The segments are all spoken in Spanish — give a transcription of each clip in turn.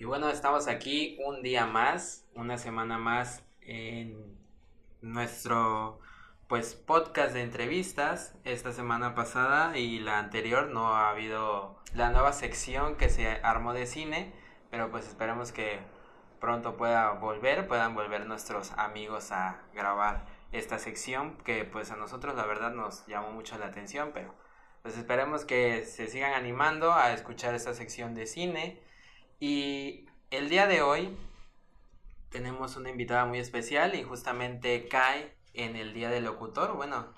Y bueno, estamos aquí un día más, una semana más en nuestro pues podcast de entrevistas. Esta semana pasada y la anterior no ha habido la nueva sección que se armó de cine, pero pues esperemos que pronto pueda volver, puedan volver nuestros amigos a grabar esta sección que pues a nosotros la verdad nos llamó mucho la atención, pero pues esperemos que se sigan animando a escuchar esta sección de cine y el día de hoy tenemos una invitada muy especial y justamente cae en el Día del Locutor, bueno,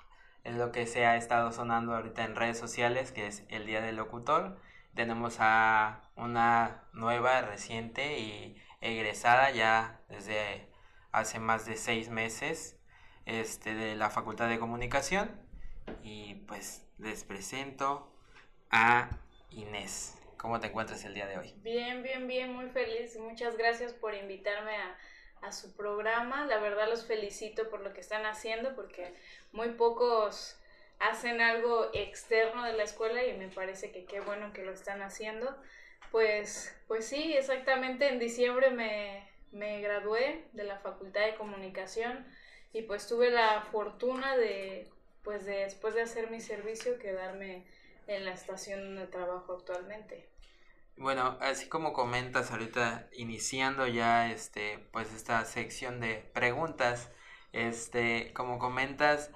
es lo que se ha estado sonando ahorita en redes sociales, que es el Día del Locutor. Tenemos a una nueva, reciente y egresada ya desde hace más de seis meses este, de la Facultad de Comunicación. Y pues les presento a Inés. ¿Cómo te encuentras el día de hoy? Bien, bien, bien, muy feliz. Muchas gracias por invitarme a, a su programa. La verdad los felicito por lo que están haciendo porque muy pocos hacen algo externo de la escuela y me parece que qué bueno que lo están haciendo. Pues, pues sí, exactamente en diciembre me, me gradué de la Facultad de Comunicación y pues tuve la fortuna de, pues de, después de hacer mi servicio, quedarme en la estación donde trabajo actualmente. Bueno, así como comentas ahorita, iniciando ya este, pues esta sección de preguntas, este, como comentas,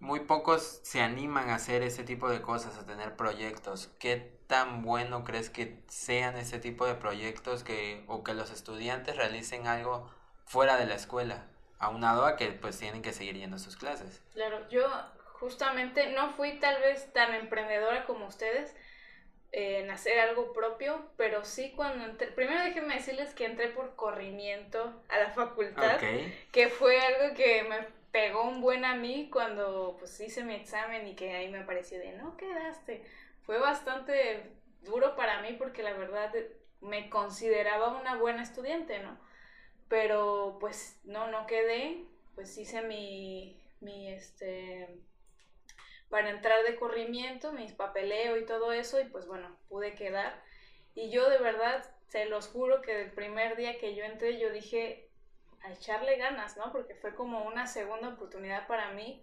muy pocos se animan a hacer ese tipo de cosas, a tener proyectos. ¿Qué tan bueno crees que sean ese tipo de proyectos que, o que los estudiantes realicen algo fuera de la escuela, aunado a que pues tienen que seguir yendo a sus clases? Claro, yo justamente no fui tal vez tan emprendedora como ustedes en hacer algo propio, pero sí cuando entré, primero déjenme decirles que entré por corrimiento a la facultad, que fue algo que me pegó un buen a mí cuando pues hice mi examen y que ahí me pareció de no quedaste. Fue bastante duro para mí porque la verdad me consideraba una buena estudiante, ¿no? Pero pues no, no quedé, pues hice mi, mi este, para entrar de corrimiento, mis papeleo y todo eso, y pues bueno, pude quedar. Y yo de verdad, se los juro que el primer día que yo entré, yo dije a echarle ganas, ¿no? Porque fue como una segunda oportunidad para mí.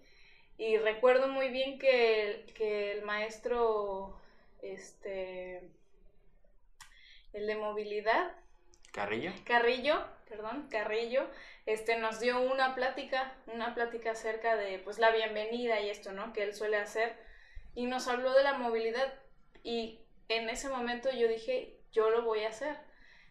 Y recuerdo muy bien que, que el maestro, este, el de movilidad. Carrillo. Carrillo, perdón, Carrillo, este, nos dio una plática, una plática acerca de pues la bienvenida y esto, ¿no? Que él suele hacer. Y nos habló de la movilidad y en ese momento yo dije, yo lo voy a hacer.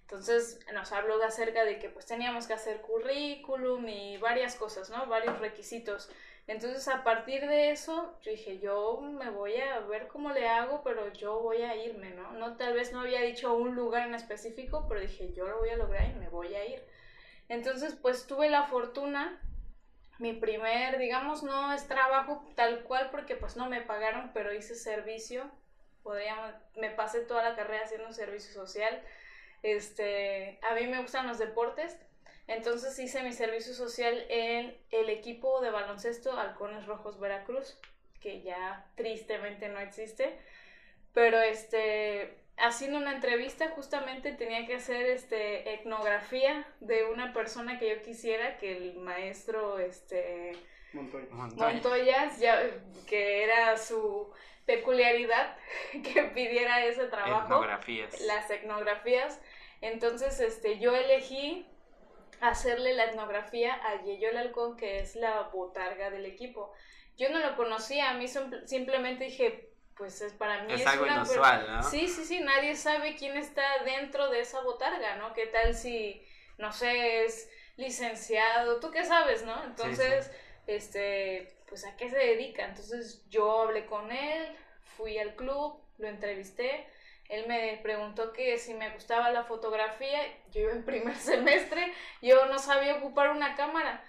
Entonces nos habló de acerca de que pues teníamos que hacer currículum y varias cosas, ¿no? Varios requisitos. Entonces a partir de eso yo dije, yo me voy a ver cómo le hago, pero yo voy a irme, ¿no? No tal vez no había dicho un lugar en específico, pero dije, yo lo voy a lograr y me voy a ir. Entonces, pues tuve la fortuna, mi primer, digamos, no es trabajo tal cual porque pues no me pagaron, pero hice servicio, podríamos, me pasé toda la carrera haciendo servicio social. Este, a mí me gustan los deportes, entonces hice mi servicio social en el equipo de baloncesto Halcones Rojos Veracruz, que ya tristemente no existe, pero este, haciendo una entrevista justamente tenía que hacer este etnografía de una persona que yo quisiera que el maestro este Montoya. ya, que era su peculiaridad que pidiera ese trabajo etnografías. las etnografías entonces este yo elegí hacerle la etnografía a Yeyol Halcón que es la botarga del equipo yo no lo conocía a mí simplemente dije pues es para mí es, algo inusual, ¿no? Sí, sí, sí, nadie sabe quién está dentro de esa botarga, ¿no? ¿Qué tal si, no sé, es licenciado, tú qué sabes, ¿no? Entonces, este, pues a qué se dedica. Entonces yo hablé con él, fui al club, lo entrevisté, él me preguntó que si me gustaba la fotografía, yo iba en primer semestre, yo no sabía ocupar una cámara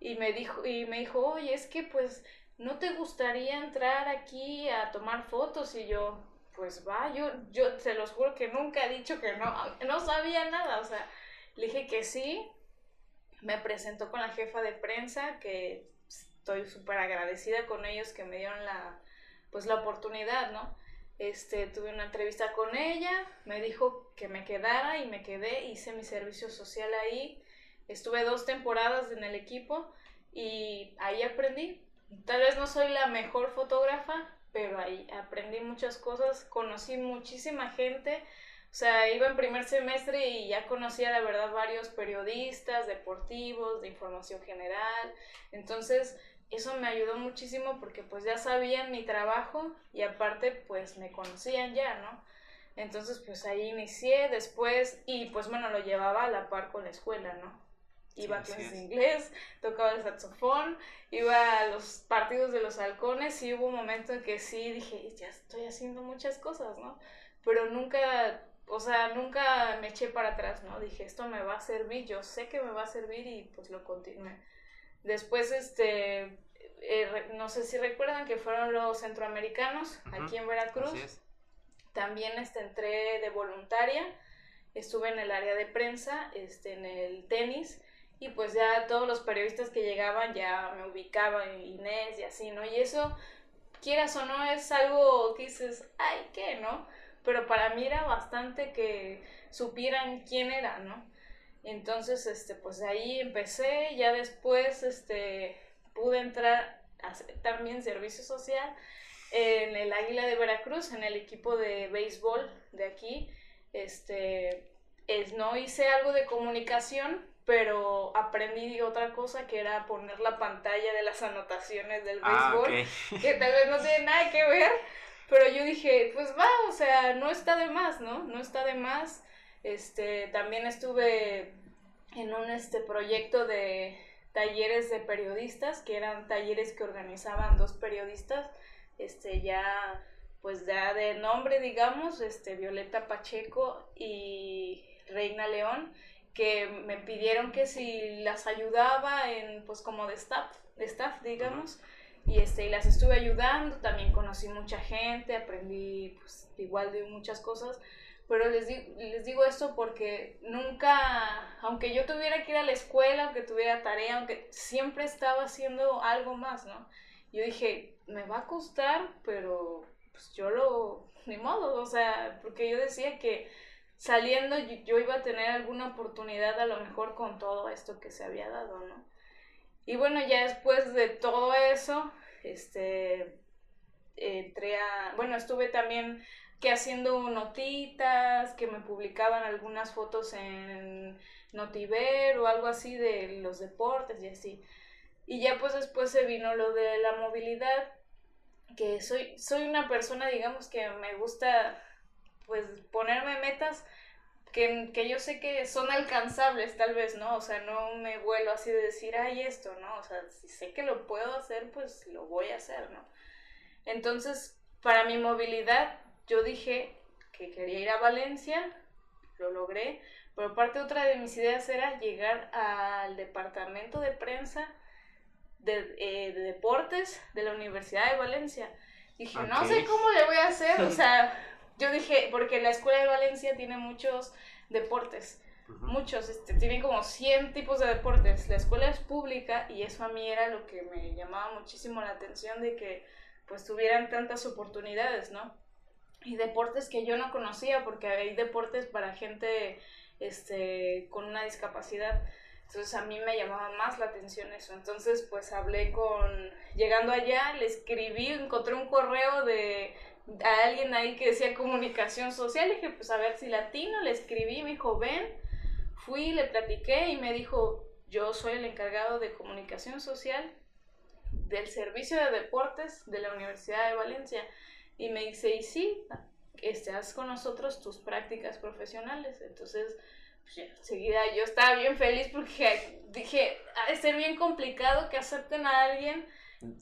y me dijo y me dijo, "Oye, es que pues ¿no te gustaría entrar aquí a tomar fotos? Y yo, pues va, yo, yo se los juro que nunca he dicho que no, no sabía nada, o sea, le dije que sí, me presentó con la jefa de prensa, que estoy súper agradecida con ellos que me dieron la, pues la oportunidad, ¿no? Este, tuve una entrevista con ella, me dijo que me quedara y me quedé, hice mi servicio social ahí, estuve dos temporadas en el equipo y ahí aprendí. Tal vez no soy la mejor fotógrafa, pero ahí aprendí muchas cosas, conocí muchísima gente, o sea, iba en primer semestre y ya conocía la verdad varios periodistas deportivos, de información general, entonces eso me ayudó muchísimo porque pues ya sabían mi trabajo y aparte pues me conocían ya, ¿no? Entonces pues ahí inicié después y pues bueno, lo llevaba a la par con la escuela, ¿no? Iba a clases de inglés, tocaba el saxofón, iba a los partidos de los halcones y hubo un momento en que sí dije, ya estoy haciendo muchas cosas, ¿no? Pero nunca, o sea, nunca me eché para atrás, ¿no? Dije, esto me va a servir, yo sé que me va a servir y pues lo continué. Después, este, eh, no sé si recuerdan que fueron los centroamericanos aquí en Veracruz. También este, entré de voluntaria, estuve en el área de prensa, este, en el tenis, y pues ya todos los periodistas que llegaban ya me ubicaban, Inés y así, ¿no? Y eso, quieras o no, es algo que dices, ay, ¿qué, no? Pero para mí era bastante que supieran quién era, ¿no? Entonces, este, pues de ahí empecé, ya después, este, pude entrar a hacer también servicio social en el Águila de Veracruz, en el equipo de béisbol de aquí. Este, es, no hice algo de comunicación, pero aprendí otra cosa que era poner la pantalla de las anotaciones del ah, béisbol, que tal vez no tiene nada que ver, pero yo dije, pues va, o sea, no está de más, ¿no? No está de más este, también estuve en un este, proyecto de talleres de periodistas, que eran talleres que organizaban dos periodistas, este, ya pues ya de nombre, digamos, este, Violeta Pacheco y Reina León, que me pidieron que si las ayudaba en, pues como de staff, de staff digamos, y este, y las estuve ayudando, también conocí mucha gente, aprendí pues igual de muchas cosas, pero les, les digo esto porque nunca, aunque yo tuviera que ir a la escuela, aunque tuviera tarea, aunque siempre estaba haciendo algo más, ¿no? Yo dije, me va a costar, pero pues yo lo, ni modo, o sea, porque yo decía que saliendo yo, iba a tener alguna oportunidad a lo mejor con todo esto que se había dado, ¿no? Y bueno, ya después de todo eso, este, entré a, bueno, estuve también que haciendo notitas, que me publicaban algunas fotos en Notiver o algo así de los deportes y así. Y ya pues después se vino lo de la movilidad, que soy, soy una persona, digamos, que me gusta pues ponerme metas que, que, yo sé que son alcanzables tal vez, ¿no? O sea, no me vuelo así de decir, ay, esto, ¿no? O sea, si sé que lo puedo hacer, pues lo voy a hacer, ¿no? Entonces, para mi movilidad, yo dije que quería ir a Valencia, lo logré, pero parte otra de mis ideas era llegar al departamento de prensa de, eh, deportes de la Universidad de Valencia. Dije, no sé cómo le voy a hacer, o sea, yo dije, porque la Escuela de Valencia tiene muchos deportes, muchos, este, tienen como 100 tipos de deportes. La escuela es pública y eso a mí era lo que me llamaba muchísimo la atención de que pues tuvieran tantas oportunidades, ¿no? Y deportes que yo no conocía porque hay deportes para gente este, con una discapacidad. Entonces a mí me llamaba más la atención eso. Entonces pues hablé con, llegando allá, le escribí, encontré un correo de a alguien ahí que decía comunicación social. Dije, pues a ver si latino, le escribí, me dijo, ven, fui, le platiqué y me dijo, yo soy el encargado de comunicación social del servicio de deportes de la Universidad de Valencia. Y me dice, y sí, este, haz con nosotros tus prácticas profesionales. Entonces, pues enseguida yo estaba bien feliz porque dije, ha de ser bien complicado que acepten a alguien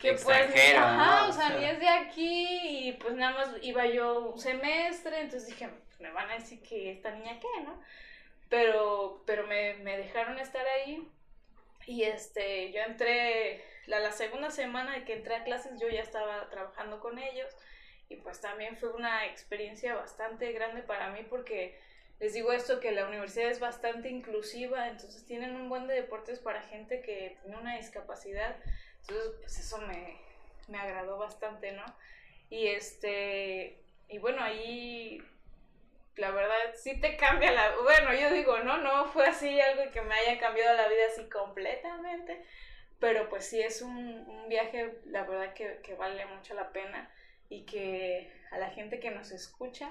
que pues, ajá, o sea, ni es de aquí y pues nada más iba yo un semestre, entonces dije, pues, me van a decir que esta niña qué, ¿no? Pero, pero me, me dejaron estar ahí y este, yo entré, la, la segunda semana de que entré a clases yo ya estaba trabajando con ellos y pues también fue una experiencia bastante grande para mí porque les digo esto que la universidad es bastante inclusiva, entonces tienen un buen de deportes para gente que tiene una discapacidad, entonces pues eso me, me agradó bastante, ¿no? Y este, y bueno, ahí la verdad sí te cambia la... Bueno, yo digo, no, no fue así algo que me haya cambiado la vida así completamente, pero pues sí es un, viaje, la verdad que, que, vale mucho la pena y que a la gente que nos escucha,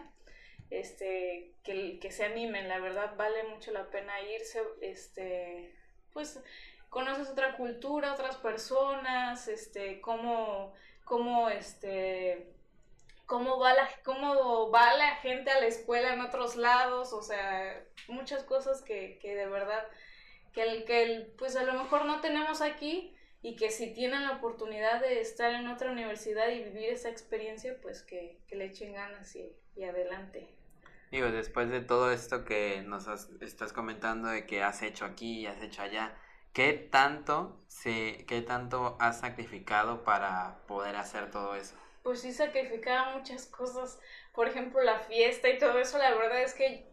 este, que, que se animen, la verdad vale mucho la pena irse, este, pues conoces otra cultura, otras personas, este, cómo, cómo, este, cómo va la, cómo va la gente a la escuela en otros lados, o sea, muchas cosas que, que de verdad, que, el, que el, pues a lo mejor no tenemos aquí y que si tienen la oportunidad de estar en otra universidad y vivir esa experiencia, pues que, que le echen ganas y, y, adelante. Digo, después de todo esto que nos estás comentando de que has hecho aquí y has hecho allá, ¿qué tanto, se, ¿qué tanto has sacrificado para poder hacer todo eso? pues sí sacrificaba muchas cosas. Por ejemplo, la fiesta y todo eso, la verdad es que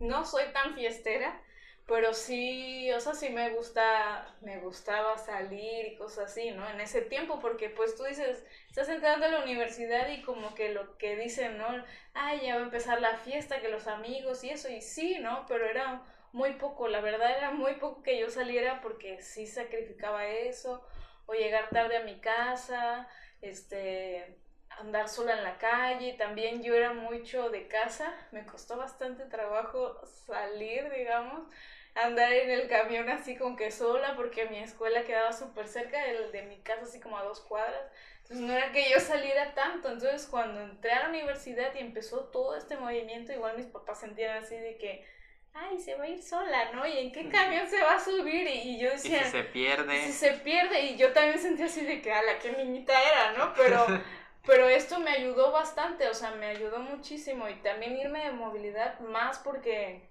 no soy tan fiestera, pero sí, o sea, sí me gusta, me gustaba salir y cosas así, ¿no? En ese tiempo, porque pues tú dices, estás entrando a la universidad y como que lo que dicen, ¿no? Ay, ya va a empezar la fiesta, que los amigos y eso, y sí, ¿no? Pero era muy poco, la verdad era muy poco que yo saliera porque sí sacrificaba eso, o llegar tarde a mi casa, este, andar sola en la calle, también yo era mucho de casa, me costó bastante trabajo salir, digamos, andar en el camión así con que sola, porque mi escuela quedaba súper cerca de, de, mi casa, así como a dos cuadras, entonces no era que yo saliera tanto, entonces cuando entré a la universidad y empezó todo este movimiento, igual mis papás sentían así de que ay, se va a ir sola, ¿no? ¿Y en qué camión se va a subir? Y, yo decía... ¿Y si se pierde? Si se pierde, y yo también sentía así de que, a la qué niñita era, ¿no? Pero, pero esto me ayudó bastante, o sea, me ayudó muchísimo. Y también irme de movilidad más porque,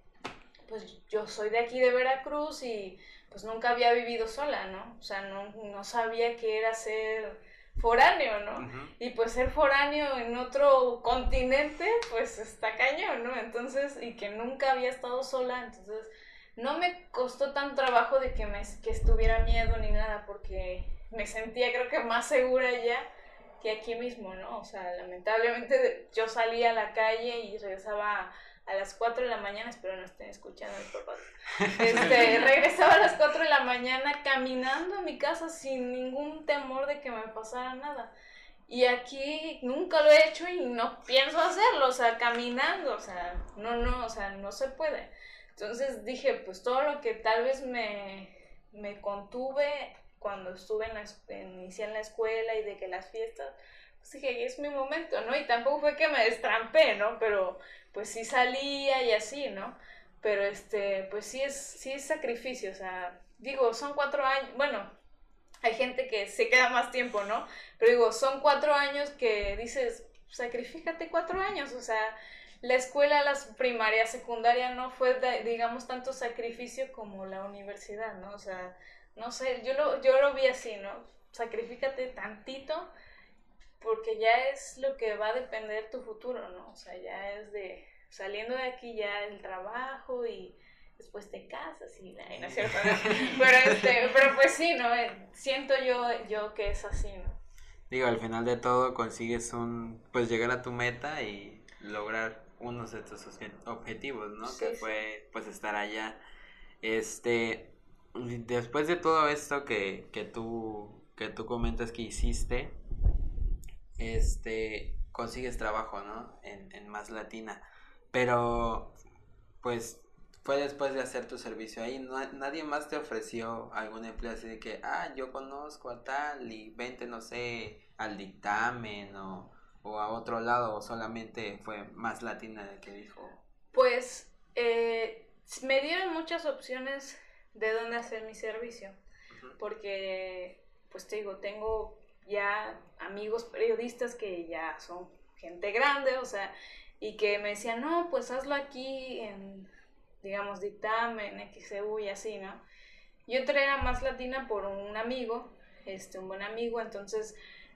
pues, yo soy de aquí de Veracruz y, pues, nunca había vivido sola, ¿no? O sea, no, no sabía qué era ser foráneo, ¿no? Y pues ser foráneo en otro continente, pues está cañón, ¿no? Entonces, y que nunca había estado sola, entonces no me costó tan trabajo de que, me, que estuviera miedo ni nada, porque me sentía creo que más segura ya que aquí mismo, ¿no? O sea, lamentablemente yo salía a la calle y regresaba a las 4 de la mañana, espero no estén escuchando mis papás. Este, regresaba a las 4 de la mañana caminando a mi casa sin ningún temor de que me pasara nada. Y aquí nunca lo he hecho y no pienso hacerlo, o sea, caminando, o sea, no, no, o sea, no se puede. Entonces dije, pues todo lo que tal vez me, me contuve cuando estuve en la, inicié en la escuela y de que las fiestas, pues dije, es mi momento, ¿no? Y tampoco fue que me destrampé, ¿no? Pero pues sí salía y así, ¿no? Pero este, pues sí es, sí es sacrificio, o sea, digo, son cuatro años, bueno, hay gente que se queda más tiempo, ¿no? Pero digo, son cuatro años que dices, sacrifícate cuatro años, o sea, la escuela, la primaria, secundaria no fue, digamos, tanto sacrificio como la universidad, ¿no? O sea, no sé, yo lo, yo lo vi así, ¿no? Sacrifícate tantito porque ya es lo que va a depender tu futuro, ¿no? O sea, ya es de saliendo de aquí ya el trabajo y después te casas y la, no es cierto, pero este, pero pues sí, ¿no? Eh, siento yo yo que es así, ¿no? Digo, al final de todo consigues un pues llegar a tu meta y lograr unos de tus objetivos, ¿no? que fue pues estar allá. Este después de todo esto que, que tú que tú comentas que hiciste, este, consigues trabajo, ¿no? En, en Más Latina. Pero, pues, fue después de hacer tu servicio ahí. nadie más te ofreció algún empleo así de que, ah, yo conozco a tal y vente, no sé, al dictamen o, o a otro lado, o solamente fue Más Latina el que dijo. Pues, eh, me dieron muchas opciones de dónde hacer mi servicio. Porque, pues te digo, tengo ya amigos periodistas que ya son gente grande, o sea, y que me decían, no, pues hazlo aquí en, digamos, dictamen, XEU y así, ¿no? Yo entré a Más Latina por un amigo, este, un buen amigo, entonces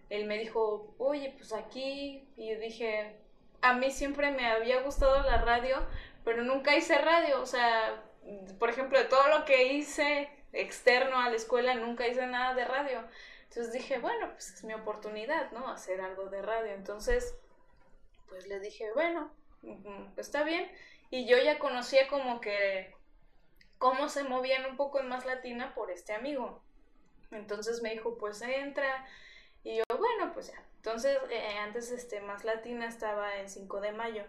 él me dijo, oye, pues aquí, y yo dije, a mí siempre me había gustado la radio, pero nunca hice radio, o sea, por ejemplo, de todo lo que hice externo a la escuela, nunca hice nada de radio. Entonces dije, bueno, pues es mi oportunidad, ¿no? Hacer algo de radio. Entonces, pues le dije, bueno, mm, está bien. Y yo ya conocía como que cómo se movían un poco en Más Latina por este amigo. Entonces me dijo, pues entra. Y yo, bueno, pues ya. Entonces, eh, antes este, Más Latina estaba en 5 de mayo.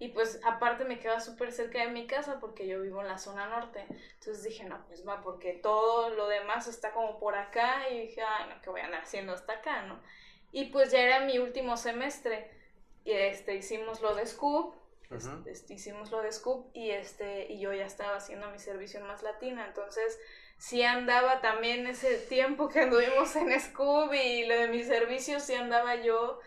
Y pues aparte me queda súper cerca de mi casa porque yo vivo en la zona norte. Entonces dije, no, pues va, porque todo lo demás está como por acá. Y dije, ay, no, ¿qué voy a andar haciendo hasta acá, no? Y pues ya era mi último semestre. Y este, hicimos lo de Scoop. Este, hicimos lo de Scoop y, este, y yo ya estaba haciendo mi servicio en Más Latina. Entonces sí andaba también ese tiempo que anduvimos en Scoop y lo de mi servicio, sí andaba yo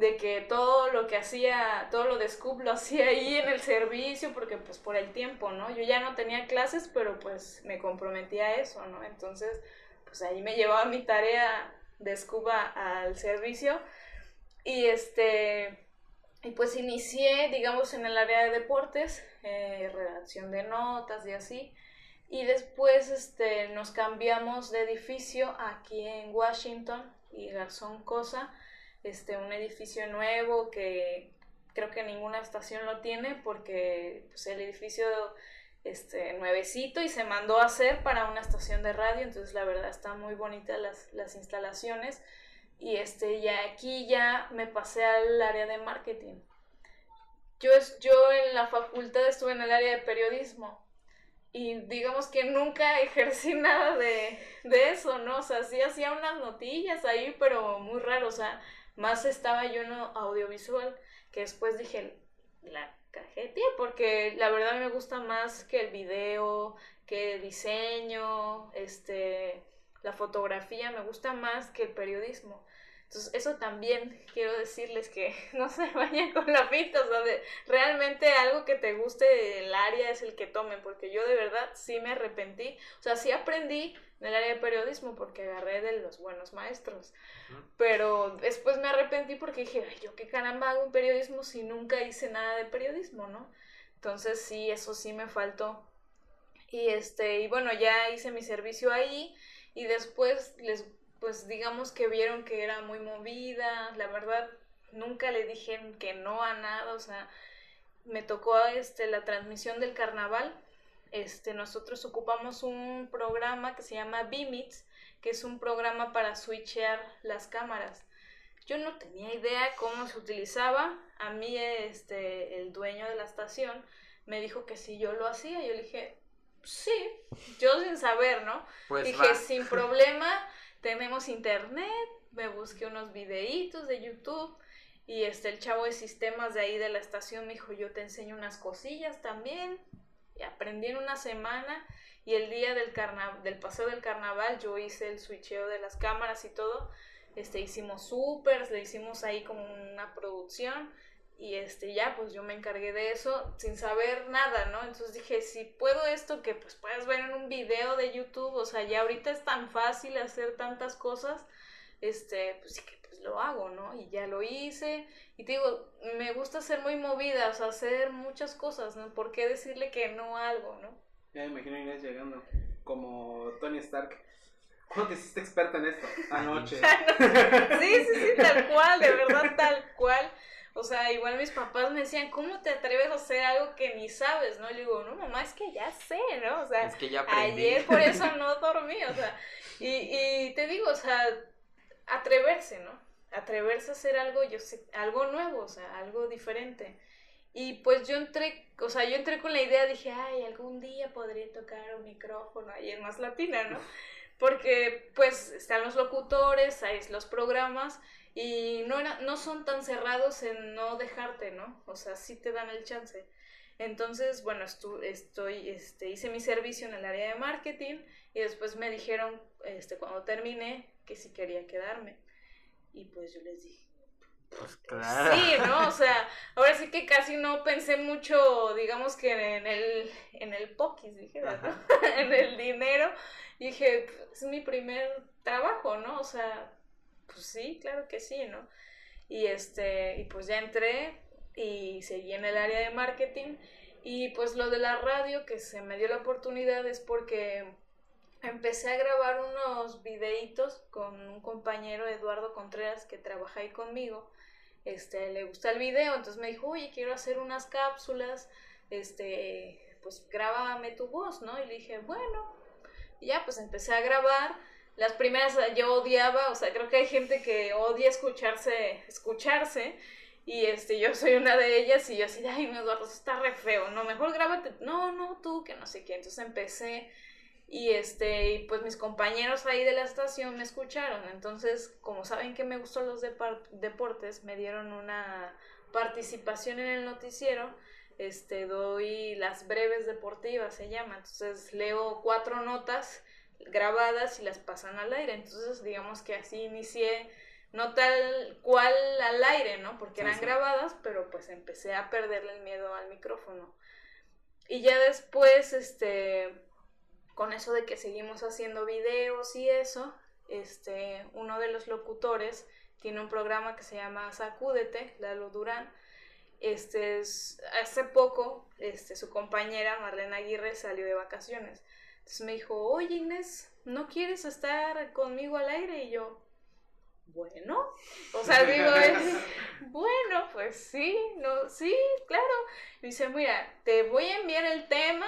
de que todo lo que hacía, todo lo de Scoop lo hacía ahí en el servicio, porque pues por el tiempo, ¿no? Yo ya no tenía clases, pero pues me comprometía a eso, ¿no? Entonces, pues ahí me llevaba mi tarea de Scoop al servicio y este, y pues inicié, digamos, en el área de deportes, eh, redacción de notas y así. Y después este, nos cambiamos de edificio aquí en Washington y Garzón Cosa este, un edificio nuevo que creo que ninguna estación lo tiene porque pues, el edificio este, nuevecito y se mandó a hacer para una estación de radio, entonces la verdad están muy bonitas las, las instalaciones y este, ya aquí ya me pasé al área de marketing. Yo, yo en la facultad estuve en el área de periodismo y digamos que nunca ejercí nada de, de eso, ¿no? O sea, sí hacía unas notillas ahí, pero muy raro, o sea, más estaba yo en audiovisual, que después dije, la cajete, porque la verdad me gusta más que el video, que el diseño, este, la fotografía, me gusta más que el periodismo. Entonces, eso también quiero decirles que no se vayan con la pinta, o sea, de, realmente algo que te guste del área es el que tomen, porque yo de verdad sí me arrepentí, o sea, sí aprendí en el área de periodismo porque agarré de los buenos maestros, pero después me arrepentí porque dije, Ay, yo qué caramba hago en periodismo si nunca hice nada de periodismo, ¿no? Entonces sí, eso sí me faltó. Y este, y bueno, ya hice mi servicio ahí y después les pues digamos que vieron que era muy movida, la verdad nunca le dije que no a nada, o sea, me tocó este la transmisión del carnaval. Este, nosotros ocupamos un programa que se llama Bimits, que es un programa para switchear las cámaras. Yo no tenía idea cómo se utilizaba. A mí este el dueño de la estación me dijo que si yo lo hacía, yo le dije, "Sí", yo sin saber, ¿no? Pues dije, "Sin problema." Tenemos internet, me busqué unos videitos de YouTube y este el chavo de sistemas de ahí de la estación me dijo, "Yo te enseño unas cosillas también." Aprendí en una semana y el día del carnaval, del paseo del carnaval yo hice el switcheo de las cámaras y todo. Este hicimos supers, le hicimos ahí como una producción y este ya pues yo me encargué de eso sin saber nada, ¿no? Entonces dije, si puedo esto que pues puedes ver en un video de YouTube, o sea, ya ahorita es tan fácil hacer tantas cosas, este, pues sí que pues lo hago, ¿no? Y ya lo hice y te digo, me gusta ser muy movida, o sea, hacer muchas cosas, ¿no? ¿Por qué decirle que no a algo, ¿no? Ya me imagino Inés llegando como Tony Stark. ¿Cómo te hiciste experta en esto? Anoche. sí, sí, sí, tal cual, de verdad, tal cual. O sea, igual mis papás me decían, ¿cómo te atreves a hacer algo que ni sabes? ¿No? Le digo, no, mamá, es que ya sé, ¿no? O sea, es que ya aprendí. ayer por eso no dormí, o sea, y, y te digo, o sea, atreverse, ¿no? Atreverse a hacer algo, yo sé, algo nuevo, o sea, algo diferente. Y pues yo entré, o sea, yo entré con la idea, dije, ay, algún día podría tocar un micrófono ahí en Más Latina, ¿no? Porque pues están los locutores, hay los programas, y no, era, no son tan cerrados en no dejarte, ¿no? O sea, sí te dan el chance. Entonces, bueno, estoy, este, hice mi servicio en el área de marketing y después me dijeron, este, cuando terminé, que si quería quedarme. Y pues yo les dije, pues claro. Sí, ¿no? O sea, ahora sí que casi no pensé mucho, digamos que en el, en el poquis, dije, en el dinero. Y dije, es mi primer trabajo, ¿no? O sea, pues sí, claro que sí, ¿no? Y, este, y pues ya entré y seguí en el área de marketing. Y pues lo de la radio que se me dio la oportunidad es porque empecé a grabar unos videitos con un compañero Eduardo Contreras que trabaja ahí conmigo. este, le gusta el video, entonces me dijo, oye, quiero hacer unas cápsulas, este, pues grábame tu voz, ¿no? Y le dije, bueno, ya pues empecé a grabar. Las primeras yo odiaba, o sea, creo que hay gente que odia escucharse, escucharse, y este, yo soy una de ellas, y yo así, ay, mi Eduardo, está re feo, no, mejor grábate, no, no, tú, que no sé qué. Entonces empecé, y este, y pues mis compañeros ahí de la estación me escucharon. Entonces, como saben que me gustan los deportes, me dieron una participación en el noticiero este, doy las breves deportivas, se llama. Entonces leo cuatro notas grabadas y las pasan al aire. Entonces, digamos que así inicié, no tal cual al aire, ¿no? Porque eran grabadas, pero pues empecé a perderle el miedo al micrófono. Y ya después, este, con eso de que seguimos haciendo videos y eso, este, uno de los locutores tiene un programa que se llama Sacúdete, Lalo Durán, este, hace poco, este, su compañera Marlene Aguirre salió de vacaciones. Entonces me dijo, oye Inés, ¿no quieres estar conmigo al aire? Y yo, bueno, o sea, digo, bueno, pues sí, no, sí, claro. Y dice, mira, te voy a enviar el tema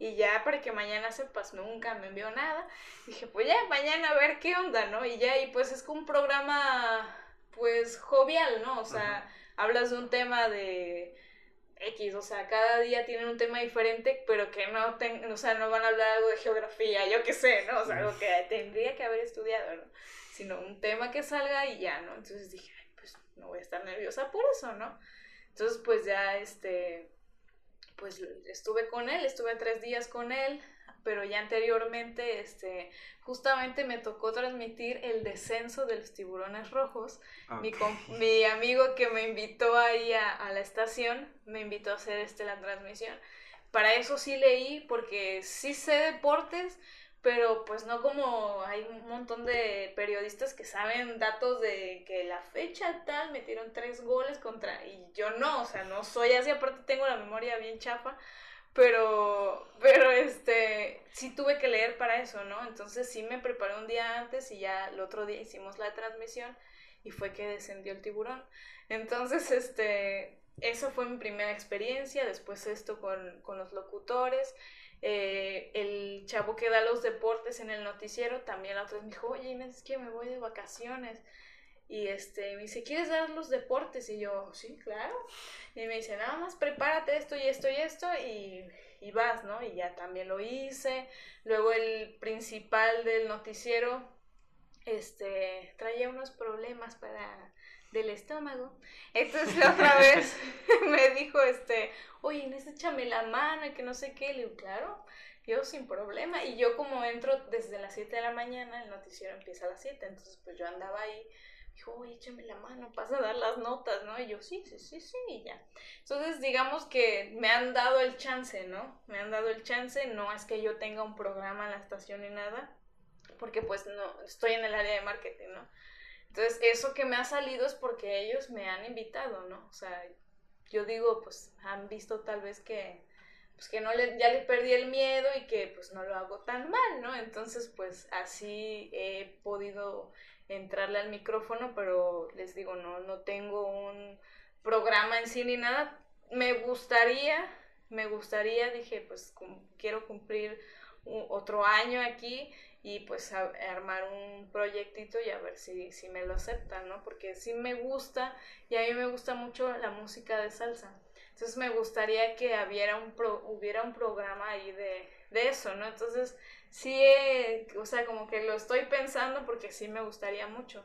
y ya para que mañana sepas, nunca me envió nada. Dije, pues ya, mañana a ver qué onda, ¿no? Y ya, y pues es como un programa, pues, jovial, ¿no? O sea, hablas de un tema de X, o sea, cada día tienen un tema diferente, pero que no, ten, o sea, no van a hablar algo de geografía, yo qué sé, ¿no? O sea, algo que tendría que haber estudiado, ¿no? Sino un tema que salga y ya, ¿no? Entonces dije, pues no voy a estar nerviosa por eso, ¿no? Entonces, pues ya, este, pues estuve con él, estuve tres días con él, pero ya anteriormente, este, justamente me tocó transmitir el descenso de los tiburones rojos. Mi, mi, amigo que me invitó ahí a, la estación, me invitó a hacer este, la transmisión. Para eso sí leí, porque sí sé deportes, pero pues no como hay un montón de periodistas que saben datos de que la fecha tal metieron tres goles contra y yo no, o sea, no soy así, aparte tengo la memoria bien chafa, pero, pero este, sí tuve que leer para eso, ¿no? Entonces sí me preparé un día antes y ya el otro día hicimos la transmisión y fue que descendió el tiburón. Entonces, este, esa fue mi primera experiencia, después esto con, con los locutores. Eh, el chavo que da los deportes en el noticiero también la otra vez me dijo, oye Inés, es que me voy de vacaciones. Y este, me dice, ¿quieres dar los deportes? Y yo, sí, claro. Y me dice, nada más prepárate esto y esto y esto y, y vas, ¿no? Y ya también lo hice. Luego el principal del noticiero, este, traía unos problemas para del estómago. Entonces la otra vez me dijo, este, oye Inés, échame la mano y que no sé qué. Le digo, claro, yo sin problema. Y yo como entro desde las 7 de la mañana, el noticiero empieza a las 7, entonces pues yo andaba ahí dijo, oye, échame la mano, pasa a dar las notas, ¿no? Y yo, sí, sí, sí, sí, y ya. Entonces, digamos que me han dado el chance, ¿no? Me han dado el chance, no es que yo tenga un programa en la estación ni nada, porque pues no, estoy en el área de marketing, ¿no? Entonces, eso que me ha salido es porque ellos me han invitado, ¿no? O sea, yo digo, pues han visto tal vez que, pues que no le, ya le perdí el miedo y que pues no lo hago tan mal, ¿no? Entonces, pues así he podido entrarle al micrófono, pero les digo, no, no tengo un programa en sí ni nada. Me gustaría, me gustaría, dije, pues quiero cumplir otro año aquí y pues armar un proyectito y a ver si, si me lo aceptan, ¿no? Porque sí me gusta y a mí me gusta mucho la música de salsa. Entonces me gustaría que hubiera un, hubiera un programa ahí de, de eso, ¿no? Entonces sí, o sea, como que lo estoy pensando porque sí me gustaría mucho.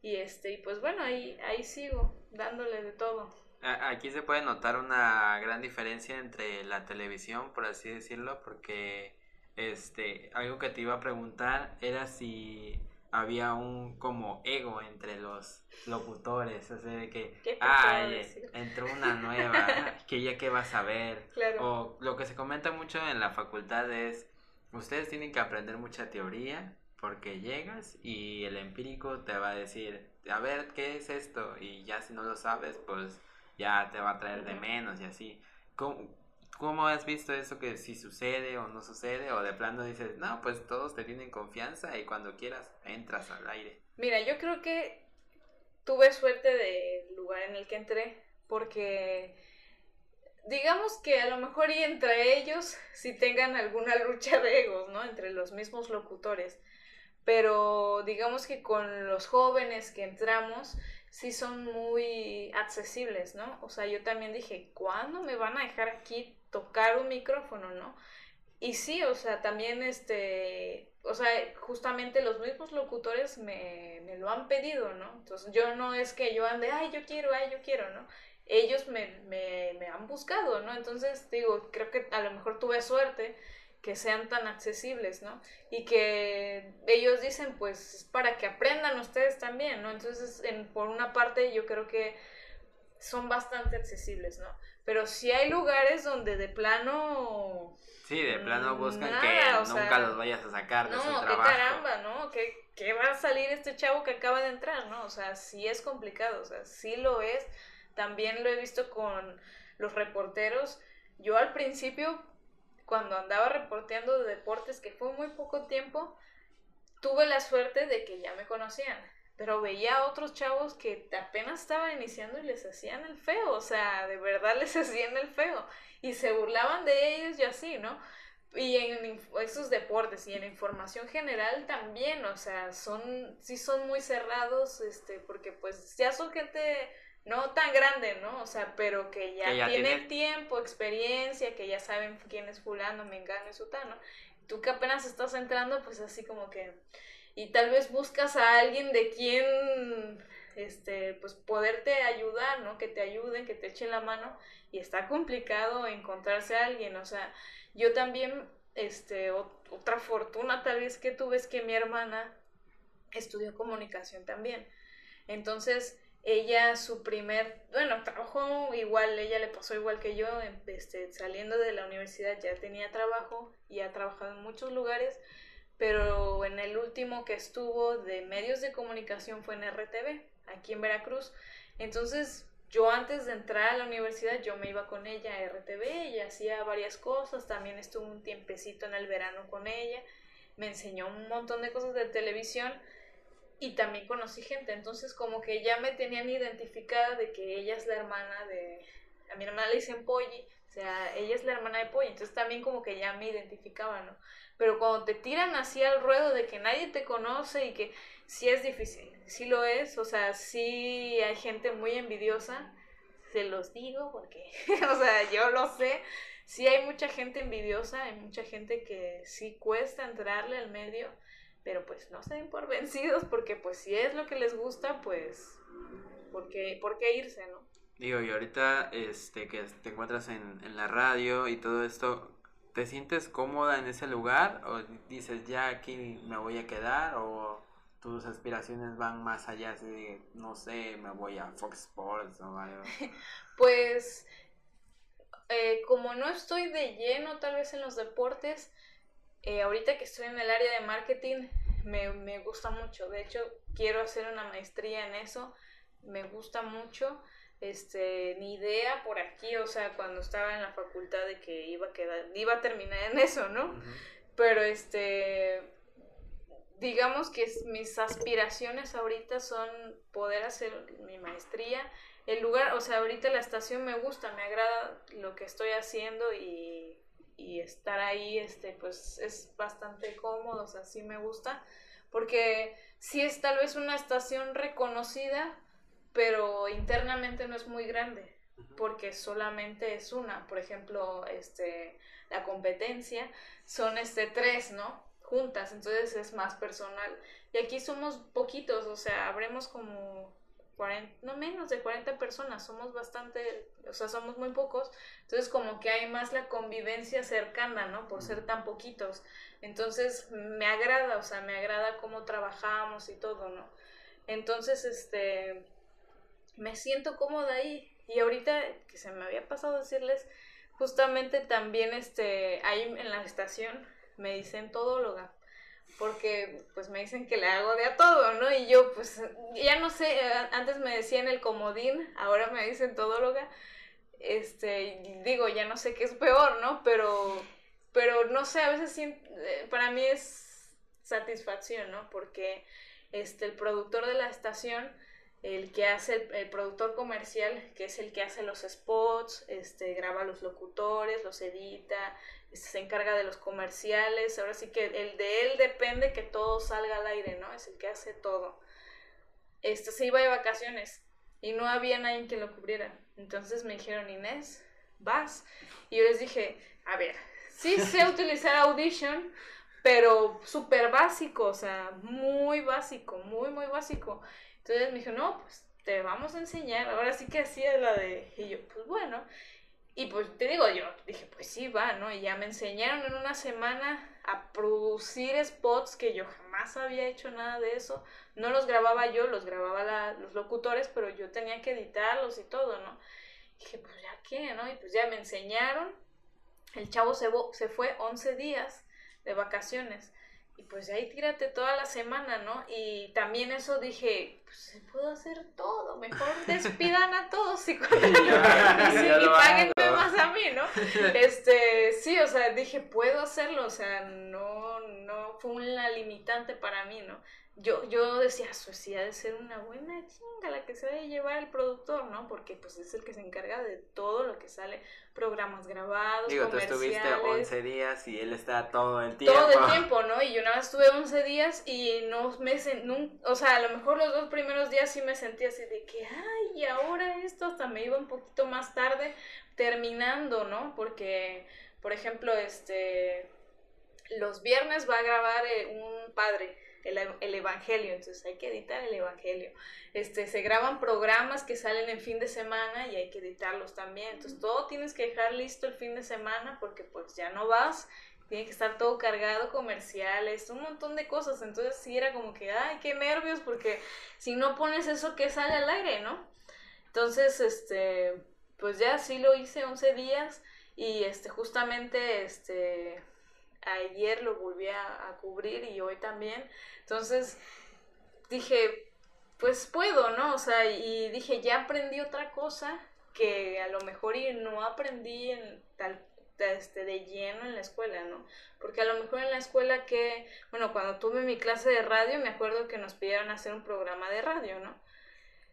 Y este, y pues bueno, ahí, ahí sigo, dándole de todo. Aquí se puede notar una gran diferencia entre la televisión, por así decirlo, porque este, algo que te iba a preguntar era si había un como ego entre los locutores, o sea, de que, ay, entró una nueva, que ya qué vas a ver, o lo que se comenta mucho en la facultad es, ustedes tienen que aprender mucha teoría porque llegas y el empírico te va a decir, a ver, ¿qué es esto? Y ya si no lo sabes, pues ya te va a traer de menos y así. ¿Cómo, ¿Cómo has visto eso que si sucede o no sucede? O de plano dices, no, pues todos te tienen confianza y cuando quieras entras al aire. Mira, yo creo que tuve suerte del lugar en el que entré, porque digamos que a lo mejor y entre ellos si tengan alguna lucha de egos, ¿no? Entre los mismos locutores. Pero digamos que con los jóvenes que entramos, sí son muy accesibles, ¿no? O sea, yo también dije, ¿cuándo me van a dejar aquí tocar un micrófono, no? Y sí, o sea, también este, o sea, justamente los mismos locutores me, me lo han pedido, ¿no? Entonces yo no es que yo ande, ay, yo quiero, ay, yo quiero, ¿no? ellos me, me, me, han buscado, ¿no? Entonces, digo, creo que a lo mejor tuve suerte que sean tan accesibles, ¿no? Y que ellos dicen, pues, para que aprendan ustedes también, ¿no? Entonces, en, por una parte, yo creo que son bastante accesibles, ¿no? Pero sí hay lugares donde de plano... Sí, de plano buscan que nunca los vayas a sacar de no, su trabajo. No, qué caramba, ¿no? ¿Qué, ¿Qué va a salir este chavo que acaba de entrar, no? O sea, sí es complicado, o sea, sí lo es también lo he visto con los reporteros. Yo al principio, cuando andaba reporteando de deportes, que fue muy poco tiempo, tuve la suerte de que ya me conocían. Pero veía a otros chavos que apenas estaban iniciando y les hacían el feo, o sea, de verdad les hacían el feo. Y se burlaban de ellos y así, ¿no? Y en esos deportes y en información general también, o sea, son, sí son muy cerrados, este, porque pues ya son gente no tan grande, ¿no? O sea, pero que ya, tiene tiempo, experiencia, que ya saben quién es fulano, mengano y sutano. Tú que apenas estás entrando, pues así como que... Y tal vez buscas a alguien de quien, este, pues poderte ayudar, ¿no? Que te ayuden, que te echen la mano. Y está complicado encontrarse a alguien, o sea, yo también, este, otra fortuna tal vez que tuve es que mi hermana estudió comunicación también. Entonces, ella su primer, bueno, trabajó igual, ella le pasó igual que yo, este, saliendo de la universidad ya tenía trabajo y ha trabajado en muchos lugares, pero en el último que estuvo de medios de comunicación fue en RTV, aquí en Veracruz. Entonces, yo antes de entrar a la universidad, yo me iba con ella a RTV y hacía varias cosas, también estuve un tiempecito en el verano con ella, me enseñó un montón de cosas de televisión, y también conocí gente, entonces como que ya me tenían identificada de que ella es la hermana de, a mi hermana le dicen Polly, o sea, ella es la hermana de Polly, entonces también como que ya me identificaba, ¿no? Pero cuando te tiran así al ruedo de que nadie te conoce y que sí es difícil, sí lo es, o sea, sí hay gente muy envidiosa, se los digo porque, o sea, yo lo sé, sí hay mucha gente envidiosa, hay mucha gente que sí cuesta entrarle al medio, pero pues no se den por vencidos porque pues si es lo que les gusta, pues ¿por qué, por qué irse, no? Digo, y ahorita este, que te encuentras en, en la radio y todo esto, ¿te sientes cómoda en ese lugar o dices ya aquí me voy a quedar o tus aspiraciones van más allá de, no sé, me voy a Fox Sports o algo? pues eh, como no estoy de lleno tal vez en los deportes, eh, ahorita que estoy en el área de marketing, me, me, gusta mucho. De hecho, quiero hacer una maestría en eso. Me gusta mucho. Este, ni idea por aquí, o sea, cuando estaba en la facultad de que iba a quedar, iba a terminar en eso, ¿no? Pero este, digamos que mis aspiraciones ahorita son poder hacer mi maestría. El lugar, o sea, ahorita la estación me gusta, me agrada lo que estoy haciendo y y estar ahí, este, pues es bastante cómodo, o sea, sí me gusta, porque sí es tal vez una estación reconocida, pero internamente no es muy grande, porque solamente es una, por ejemplo, este, la competencia son este tres, ¿no? Juntas, entonces es más personal. Y aquí somos poquitos, o sea, habremos como no menos de 40 personas, somos bastante, o sea, somos muy pocos, entonces como que hay más la convivencia cercana, ¿no? Por ser tan poquitos. Entonces me agrada, o sea, me agrada cómo trabajamos y todo, ¿no? Entonces, este, me siento cómoda ahí. Y ahorita que se me había pasado decirles, justamente también, este, ahí en la estación me dicen todóloga porque pues me dicen que le hago de a todo, ¿no? Y yo pues ya no sé, antes me decían el comodín, ahora me dicen todóloga, este, digo, ya no sé qué es peor, ¿no? Pero, pero no sé, a veces eh, para mí es satisfacción, ¿no? Porque este, el productor de la estación el que hace el, el, productor comercial, que es el que hace los spots, este, graba los locutores, los edita, este, se encarga de los comerciales, ahora sí que el de él depende que todo salga al aire, ¿no? Es el que hace todo. Este se iba de vacaciones y no había nadie que lo cubriera. Entonces me dijeron, Inés, vas. Y yo les dije, a ver, sí sé utilizar Audition, pero súper básico, o sea, muy básico, muy, muy básico. Entonces me dijo, no, pues te vamos a enseñar. Ahora sí que es la de. Y yo, pues bueno. Y pues te digo yo, dije, pues sí, va, ¿no? Y ya me enseñaron en una semana a producir spots que yo jamás había hecho nada de eso. No los grababa yo, los grababa los locutores, pero yo tenía que editarlos y todo, ¿no? Y dije, pues ya qué, ¿no? Y pues ya me enseñaron. El chavo se, se fue 11 días de vacaciones. Y pues ahí tírate toda la semana, ¿no? Y también eso dije, pues puedo hacer todo, mejor despidan a todos y, cuando, y, y páguenme más a mí, ¿no? Este, sí, o sea, dije, puedo hacerlo, o sea, no, no fue una limitante para mí, ¿no? Yo, yo decía, sí ha de ser una buena chinga la que se debe llevar el productor, ¿no? Porque pues es el que se encarga de todo lo que sale, programas grabados, Digo, tú estuviste 11 días y él está todo el tiempo. Todo el tiempo, ¿no? Y yo nada más estuve 11 días y no me sentí, o sea, a lo mejor los dos primeros días sí me sentí así de que, ay, y ahora esto hasta me iba un poquito más tarde terminando, ¿no? Porque, por ejemplo, este, los viernes va a grabar eh, un padre el, el, Evangelio, entonces hay que editar el Evangelio. Este, se graban programas que salen en fin de semana y hay que editarlos también. Entonces todo tienes que dejar listo el fin de semana porque pues ya no vas, tiene que estar todo cargado, comerciales, un montón de cosas. Entonces sí era como que, ay, qué nervios porque si no pones eso que sale al aire, ¿no? Entonces, este, pues ya sí lo hice 11 días y este, justamente, este, ayer lo volví a, cubrir y hoy también. Entonces dije, pues puedo, ¿no? O sea, y dije, ya aprendí otra cosa que a lo mejor y no aprendí en tal este, de lleno en la escuela, ¿no? Porque a lo mejor en la escuela que, bueno, cuando tuve mi clase de radio, me acuerdo que nos pidieron hacer un programa de radio, ¿no?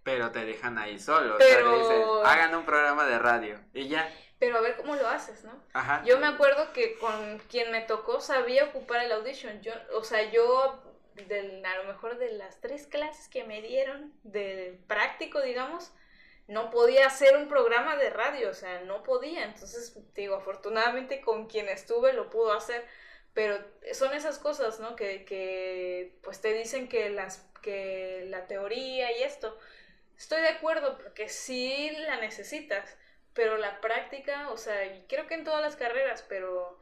Pero te dejan ahí solo, Pero... o sea, dicen, hagan un programa de radio y ya pero a ver cómo lo haces, ¿no? Ajá. Yo me acuerdo que con quien me tocó sabía ocupar el audition. Yo, o sea, yo del, a lo mejor de las tres clases que me dieron del práctico, digamos, no podía hacer un programa de radio, o sea, no podía. Entonces, digo, afortunadamente con quien estuve lo pudo hacer, pero son esas cosas, ¿no? Que, que pues te dicen que las que la teoría y esto. Estoy de acuerdo porque sí la necesitas pero la práctica, o sea, y creo que en todas las carreras, pero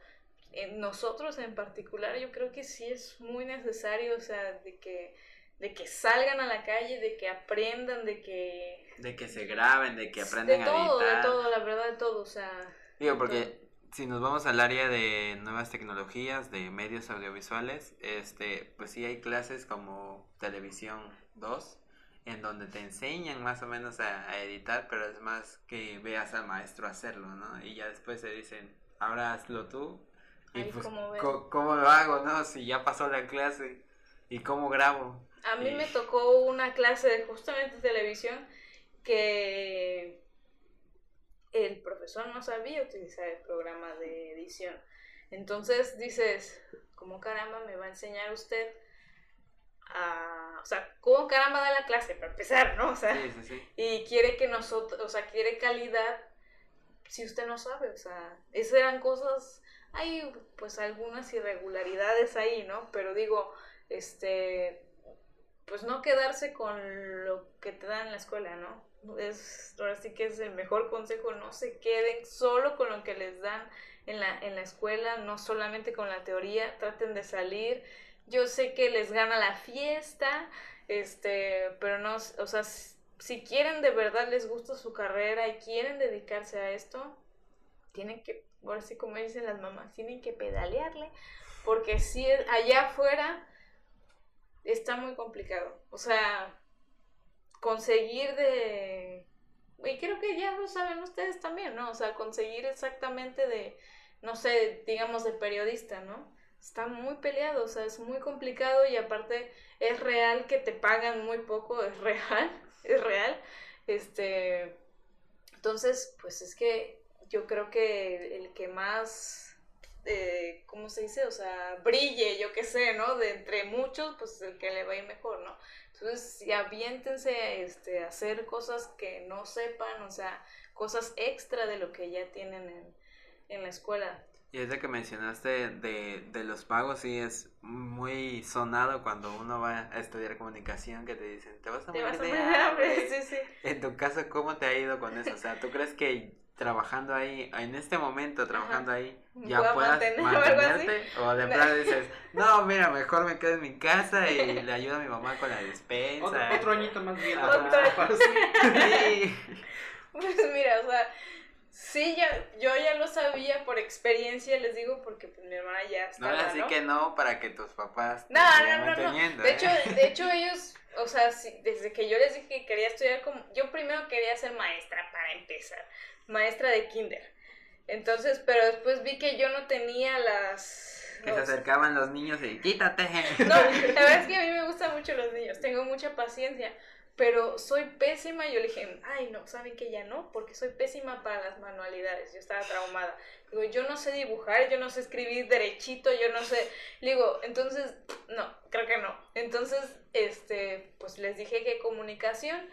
en nosotros en particular, yo creo que sí es muy necesario, o sea, de que de que salgan a la calle, de que aprendan, de que de que se graben, de que aprendan de todo, a editar. De todo, la verdad de todo, o sea, digo porque si nos vamos al área de nuevas tecnologías, de medios audiovisuales, este, pues sí hay clases como televisión 2 en donde te enseñan más o menos a, editar, pero es más que veas al maestro hacerlo, ¿no? Y ya después te dicen, ahora hazlo tú. Y pues, ¿cómo, lo hago, no? Si ya pasó la clase. ¿Y cómo grabo? A mí me tocó una clase de justamente televisión que el profesor no sabía utilizar el programa de edición. Entonces dices, ¿cómo caramba me va a enseñar usted? O sea, ¿cómo caramba da la clase para empezar, no? O sea, y quiere que nosotros, o sea, quiere calidad si usted no sabe, o sea, esas eran cosas, hay pues algunas irregularidades ahí, ¿no? Pero digo, este, pues no quedarse con lo que te dan en la escuela, ¿no? Es, ahora sí que es el mejor consejo, no se queden solo con lo que les dan en la, en la escuela, no solamente con la teoría, traten de salir, yo sé que les gana la fiesta, este, pero no, o sea, si quieren de verdad les gusta su carrera y quieren dedicarse a esto, tienen que, ahora sí como dicen las mamás, tienen que pedalearle, porque si allá afuera está muy complicado. O sea, conseguir de... Y creo que ya lo saben ustedes también, ¿no? O sea, conseguir exactamente de, no sé, digamos de periodista, ¿no? Está muy peleado, o sea, es muy complicado y aparte es real que te pagan muy poco, es real, es real. Este, entonces, pues es que yo creo que el que más, eh, ¿cómo se dice? O sea, brille, yo qué sé, ¿no? De entre muchos, pues el que le va a ir mejor, ¿no? Entonces, aviéntense este, a hacer cosas que no sepan, o sea, cosas extra de lo que ya tienen en, en la escuela. Y desde que mencionaste de, de los pagos, sí es muy sonado cuando uno va a estudiar comunicación que te dicen, te vas a morir de de hambre, hambre". sí, sí. En tu caso, ¿cómo te ha ido con eso? O sea, ¿tú crees que trabajando ahí, en este momento trabajando ahí, ya ¿Puedo puedas mantener mantenerte? O de plano dices, no, mira, mejor me quedo en mi casa y le ayudo a mi mamá con la despensa. Otro, otro añito más bien. Ajá. Sí. Pues mira, o sea, sí, ya, yo ya lo sabía por experiencia, les digo, porque pues, mi hermana ya No estaba, le así ¿no? que no para que tus papás te No, no, no, no. De ¿eh? hecho, de hecho ellos, o sea, sí, desde que yo les dije que quería estudiar como, yo primero quería ser maestra para empezar, maestra de kinder. Entonces, pero después vi que yo no tenía las... Que se acercaban los niños y quítate. No, la verdad es que a mí me gustan mucho los niños, tengo mucha paciencia, pero soy pésima. Yo le dije, ay, no, ¿saben que ya no? Porque soy pésima para las manualidades, yo estaba traumada. Digo, yo no sé dibujar, yo no sé escribir derechito, yo no sé. Digo, entonces, no, creo que no. Entonces, este, pues les dije que comunicación,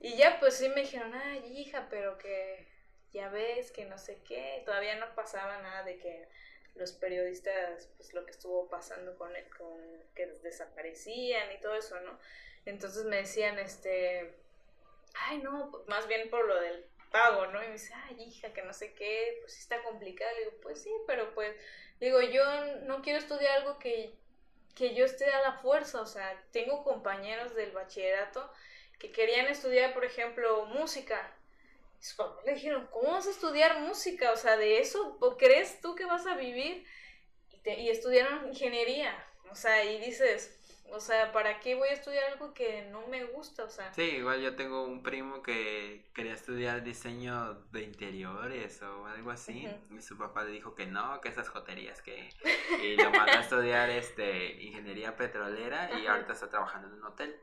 y ya pues sí me dijeron, ay, hija, pero que ya ves que no sé qué, todavía no pasaba nada de que los periodistas, pues lo que estuvo pasando con, el- con que desaparecían y todo eso, ¿no? Entonces me decían, este, ay, no, más bien por lo del pago, ¿no? Y me dice, ay, hija, que no sé qué, pues sí está complicado. Le digo, pues sí, pero pues, digo, yo no quiero estudiar algo que, que yo esté a la fuerza, o sea, tengo compañeros del bachillerato que querían estudiar, por ejemplo, música. Y sus papás le dijeron, ¿cómo vas a estudiar música? O sea, ¿de eso ¿O crees tú que vas a vivir? Y, te- y estudiaron ingeniería. O sea, y dices, o sea, ¿para qué voy a estudiar algo que no me gusta? O sea, Sí, igual yo tengo un primo que quería estudiar diseño de interiores o algo así. Y su papá le dijo que no, que esas joterías que... Y lo mandó a estudiar este, ingeniería petrolera y Ajá. ahorita está trabajando en un hotel.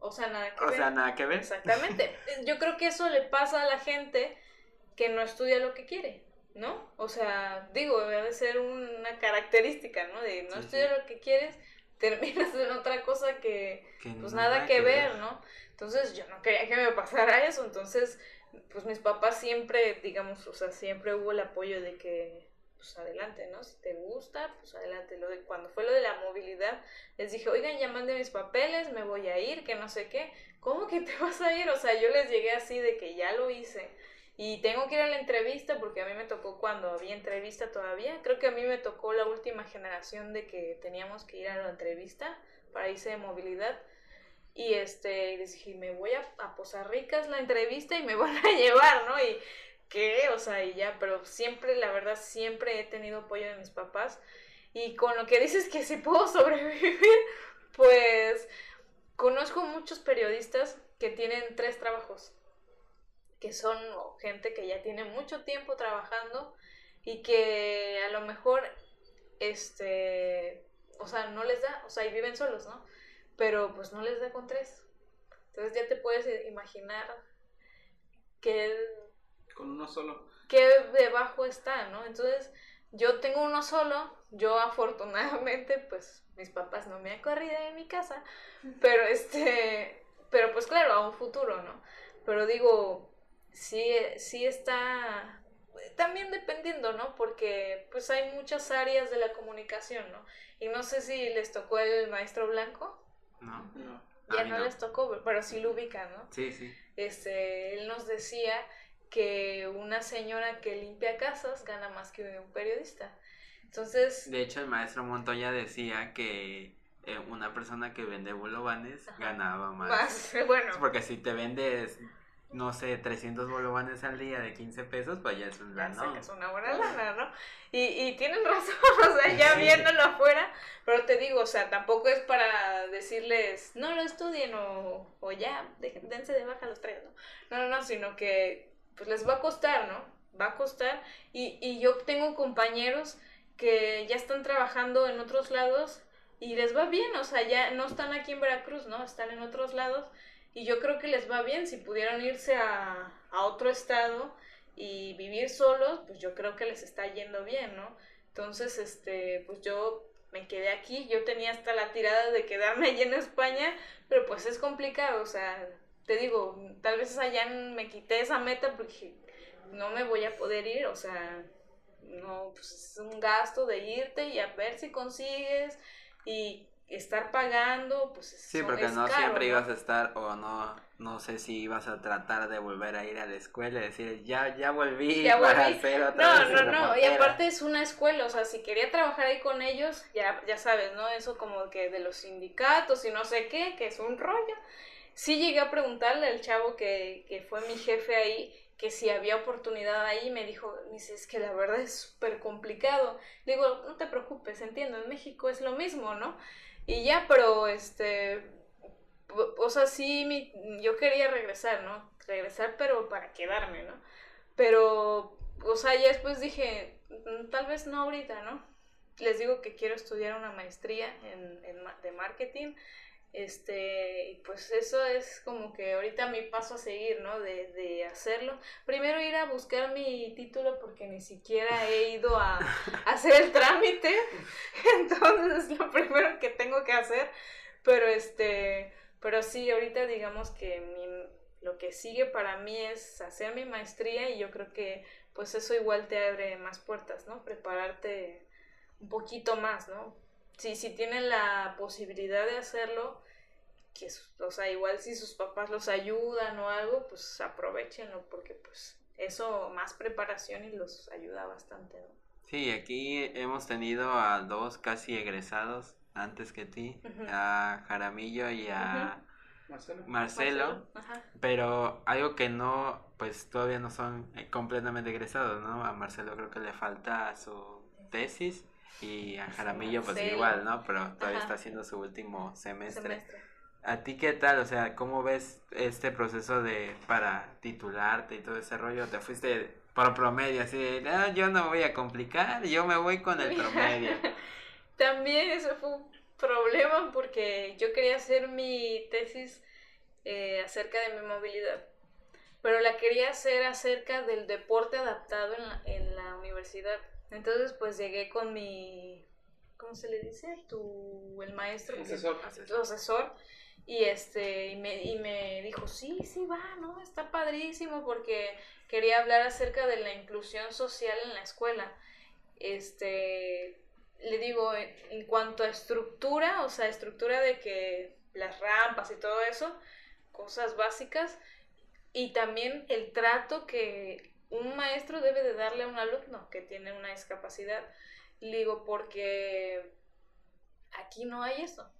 o sea, nada que O ver. sea, nada que ver. Exactamente. Yo creo que eso le pasa a la gente que no estudia lo que quiere, ¿no? O sea, digo, debe ser una característica, ¿no? De no Sí, estudiar sí. lo que quieres, terminas en otra cosa que, Que pues nada que ver, ¿no? Entonces yo no quería que me pasara eso, entonces pues mis papás siempre, digamos, o sea, siempre hubo el apoyo de que pues adelante, ¿no? Si te gusta, pues adelante. Lo de, cuando fue lo de la movilidad, les dije, oigan, ya mandé mis papeles, me voy a ir, que no sé qué. ¿Cómo que te vas a ir? O sea, yo les llegué así de que ya lo hice. Y tengo que ir a la entrevista porque a mí me tocó cuando había entrevista todavía. Creo que a mí me tocó la última generación de que teníamos que ir a la entrevista para irse de movilidad. Y este, dije, me voy a, a Ricas la entrevista y me van a llevar, ¿no? Y qué, o sea, y ya, pero siempre, la verdad, siempre he tenido apoyo de mis papás. Y con lo que dices que sí puedo sobrevivir, pues conozco muchos periodistas que tienen tres trabajos, que son gente que ya tiene mucho tiempo trabajando y que a lo mejor, este, o sea, no les da, o sea, y viven solos, ¿no? Pero pues no les da con tres. Entonces ya te puedes imaginar que Con uno solo. qué debajo está, ¿no? Entonces, yo tengo uno solo, yo afortunadamente, pues mis papás no me han corrido de mi casa, pero este, pero pues claro, a un futuro, ¿no? Pero digo, sí, sí está, también dependiendo, ¿no? Porque pues hay muchas áreas de la comunicación, ¿no? Y no sé si les tocó el maestro blanco, No. No. Ya no, no. les tocó, pero sí lo ubican, ¿no? Sí, sí. este, él nos decía que una señora que limpia casas gana más que un periodista. Entonces, De hecho, el maestro Montoya decía que eh, una persona que vende bolovanes ganaba más. más, bueno, Porque si te vendes, no sé, 300 bolovanes al día de 15 pesos, pues ya es un ya ganón. sacas una buena lana, ¿no? Y, y tienen razón, o sea, ya Sí. viéndolo afuera, pero te digo, o sea, tampoco es para decirles, no lo estudien o, o ya, dejen- dense de baja los tres, ¿no? No, no, no, sino que pues les va a costar, ¿no? Va a costar. Y, y yo tengo compañeros que ya están trabajando en otros lados y les va bien, o sea, ya no están aquí en Veracruz, ¿no? Están en otros lados Y yo creo que les va bien si pudieran irse a, a otro estado y vivir solos, pues yo creo que les está yendo bien, ¿no? Entonces, este, pues yo me quedé aquí, yo tenía hasta la tirada de quedarme allí en España, pero pues es complicado, o sea, te digo, tal vez allá me quité esa meta porque no me voy a poder ir, o sea, no, pues es un gasto de irte y a ver si consigues y estar pagando, pues Sí, porque no siempre ibas a estar o no no sé si ibas a tratar de volver a ir a la escuela y decir, ya ya volví, ya volví. no, no, no, y aparte es una escuela, o sea, si quería trabajar ahí con ellos, ya ya sabes, ¿no? Eso como que de los sindicatos y no sé qué, que es un rollo. Sí llegué a preguntarle al chavo que, que fue mi jefe ahí que si había oportunidad ahí, me dijo, dice, es que la verdad es súper complicado. Digo, no te preocupes, entiendo, en México es lo mismo, ¿no? Y ya, pero este, o sea, sí, mi, yo quería regresar, ¿no? Regresar, pero para quedarme, ¿no? Pero, o sea, ya después dije, mm, tal vez no ahorita, ¿no? Les digo que quiero estudiar una maestría en, en de marketing este, y pues eso es como que ahorita mi paso a seguir, ¿no? De, de, hacerlo. Primero ir a buscar mi título porque ni siquiera he ido a, hacer el trámite. Entonces es lo primero que tengo que hacer. Pero este, pero sí, ahorita digamos que mi, lo que sigue para mí es hacer mi maestría y yo creo que pues eso igual te abre más puertas, ¿no? Prepararte un poquito más, ¿no? Si, si tienen la posibilidad de hacerlo, que, o sea, igual si sus papás los ayudan o algo, pues aprovechenlo, porque pues eso, más preparación y los ayuda bastante, ¿no? Sí, aquí hemos tenido a dos casi egresados antes que ti, a Jaramillo y a Marcelo, pero algo que no, pues todavía no son eh, completamente egresados, ¿no? A Marcelo creo que le falta su tesis y a Jaramillo pues igual, ¿no? Pero todavía está haciendo su último semestre. ¿A ti qué tal? O sea, ¿cómo ves este proceso de para titularte y todo ese rollo? ¿Te fuiste por promedio así de, ah, yo no voy a complicar, yo me voy con el promedio? También eso fue un problema porque yo quería hacer mi tesis eh, acerca de mi movilidad, pero la quería hacer acerca del deporte adaptado en la, en la universidad. Entonces, pues llegué con mi, ¿cómo se le dice? Tu, el maestro, asesor, tu asesor. Y este, y me, y me dijo, sí, sí va, ¿no? Está padrísimo porque quería hablar acerca de la inclusión social en la escuela. Este, le digo, en cuanto a estructura, o sea, estructura de que las rampas y todo eso, cosas básicas, y también el trato que un maestro debe de darle a un alumno que tiene una discapacidad. digo, porque aquí no hay eso,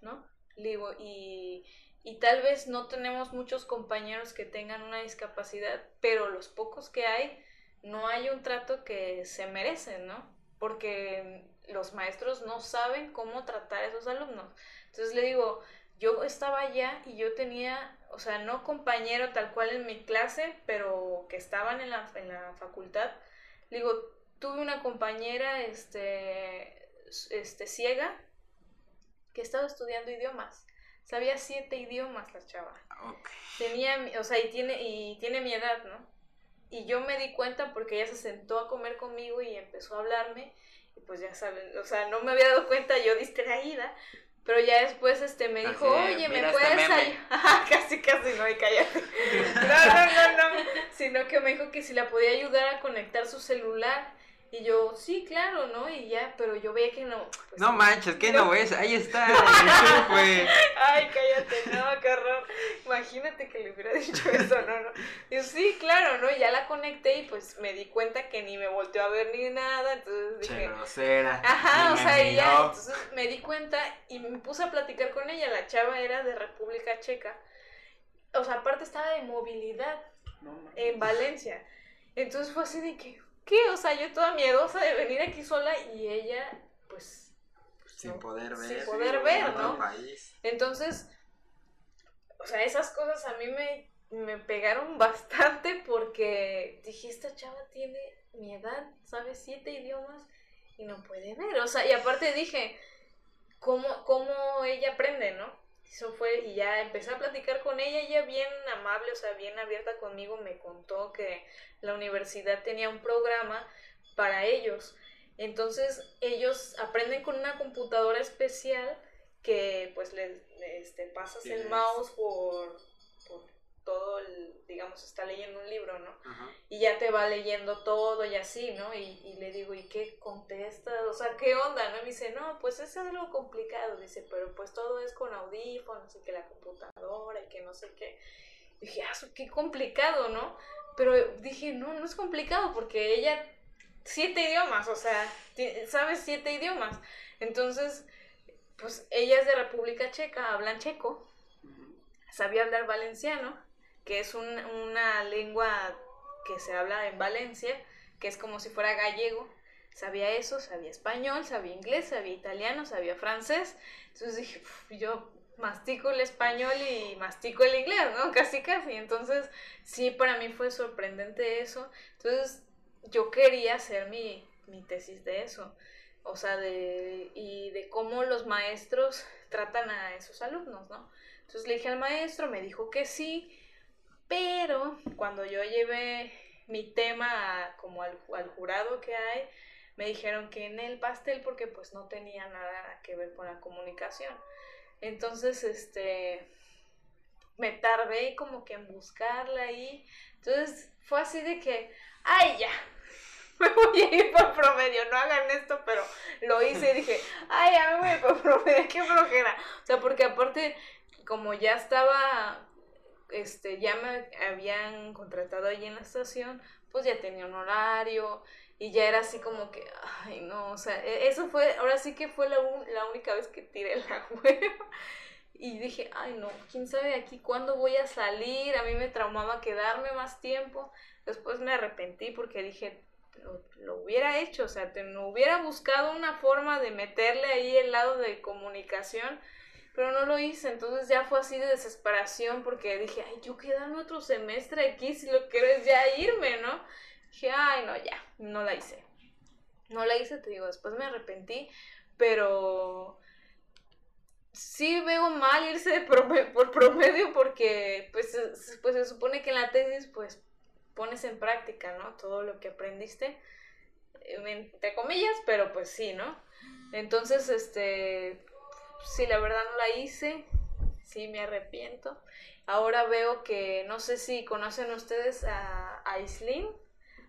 ¿no? digo, y, y tal vez no tenemos muchos compañeros que tengan una discapacidad, pero los pocos que hay, no hay un trato que se merecen, ¿no? Porque los maestros no saben cómo tratar a esos alumnos. Entonces le digo, yo estaba allá y yo tenía, o sea, no compañero tal cual en mi clase, pero que estaban en la, en la facultad. digo, tuve una compañera este, este, ciega que estaba estudiando idiomas. Sabía siete idiomas la chava. Tenía, o sea, y tiene, y tiene mi edad, ¿no? Y yo me di cuenta porque ella se sentó a comer conmigo y empezó a hablarme. Y pues ya saben, o sea, no me había dado cuenta yo distraída, pero ya después este me dijo, oye, ¿me este puedes ayudar? casi, casi, no, y cállate. No, no, no, no. Sino que me dijo que si la podía ayudar a conectar su celular. Y yo, sí, claro, ¿no? Y ya, pero yo veía que no. Pues, no manches, ¿qué no, ves? Ahí está. Ay, cállate, no, qué horror. Imagínate que le hubiera dicho eso, no, no. Y yo, sí, claro, ¿no? Y ya la conecté y pues me di cuenta que ni me volteó a ver ni nada. Entonces dije. Grosera. Ajá, o sea, y ya. Entonces me di cuenta y me puse a platicar con ella. La chava era de República Checa. O sea, aparte estaba de movilidad en Valencia. Entonces fue así de que ¿qué? O sea, yo toda miedosa de venir aquí sola y ella, pues... Sin poder ver. Sin poder ver, ¿no? Entonces, o sea, esas cosas a mí me, me pegaron bastante porque dije, esta chava tiene mi edad, sabe siete idiomas y no puede ver. O sea, y aparte dije, ¿cómo, cómo ella aprende, no? Eso fue, y ya empecé a platicar con ella, ella bien amable, o sea, bien abierta conmigo, me contó que la universidad tenía un programa para ellos. Entonces ellos aprenden con una computadora especial que pues les, este, pasas el mouse por, por todo el, digamos, está leyendo un libro, ¿no? Y ya te va leyendo todo y así, ¿no? Y, y, le digo, ¿y qué contesta? O sea, ¿qué onda? ¿No? Y me dice, no, pues es algo complicado, dice, pero pues todo es con audífonos y que la computadora y que no sé qué. Y dije, ah, qué complicado, ¿no? Pero dije, no, no es complicado porque ella, siete idiomas, o sea, sabes siete idiomas. Entonces, pues ella es de República Checa, hablan checo, sabía hablar valenciano, que es una lengua que se habla en Valencia, que es como si fuera gallego. Sabía eso, sabía español, sabía inglés, sabía italiano, sabía francés. Entonces dije, yo mastico el español y mastico el inglés, ¿no? Casi, casi. Entonces, sí, para mí fue sorprendente eso. Entonces, yo quería hacer mi, mi tesis de eso. O sea, de, y de cómo los maestros tratan a esos alumnos, ¿no? Entonces le dije al maestro, me dijo que sí, pero cuando yo llevé mi tema como al, jurado que hay, me dijeron que en el pastel porque pues no tenía nada que ver con la comunicación. Entonces, este, me tardé como que en buscarla ahí. Entonces fue así de que, ay ya, me voy a ir por promedio, no hagan esto, pero lo hice y dije, ay, ya me voy por promedio, qué flojera. O sea, porque aparte, como ya estaba, este, ya me habían contratado ahí en la estación, pues ya tenía un horario y ya era así como que, ay, no, o sea, e, eso fue, ahora sí que fue la, la única vez que tiré la web. Y dije, ay no, quién sabe aquí cuándo voy a salir. A mí me traumaba quedarme más tiempo. Después me arrepentí porque dije, lo, hubiera hecho, o sea, te, no hubiera buscado una forma de meterle ahí el lado de comunicación, pero no lo hice, entonces ya fue así de desesperación porque dije, ay, yo quedarme otro semestre aquí si lo quiero es ya irme, ¿no? Dije, ay, no, ya, no la hice. No la hice, te digo, después me arrepentí, pero sí veo mal irse por promedio porque pues, pues se supone que en la tesis pues pones en práctica, ¿no? Todo lo que aprendiste, eh, entre comillas, pero pues sí, ¿no? Entonces, este, sí, la verdad no la hice, sí me arrepiento. Ahora veo que, no sé si conocen ustedes a, a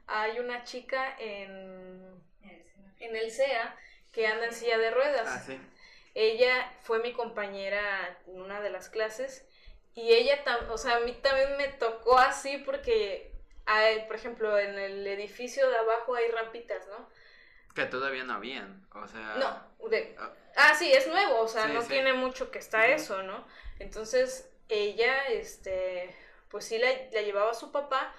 hay una chica en, en el CEA que anda en silla de ruedas. Ah, sí. Ella fue mi compañera en una de las clases y ella, o sea, a mí también me tocó así porque hay, por ejemplo, en el edificio de abajo hay rampitas, ¿no? Que todavía no habían, o sea... No, de... Ah, ah sí, es nuevo, o sea, no tiene mucho que está eso, ¿no? Entonces, ella, este, pues sí la, llevaba a su papá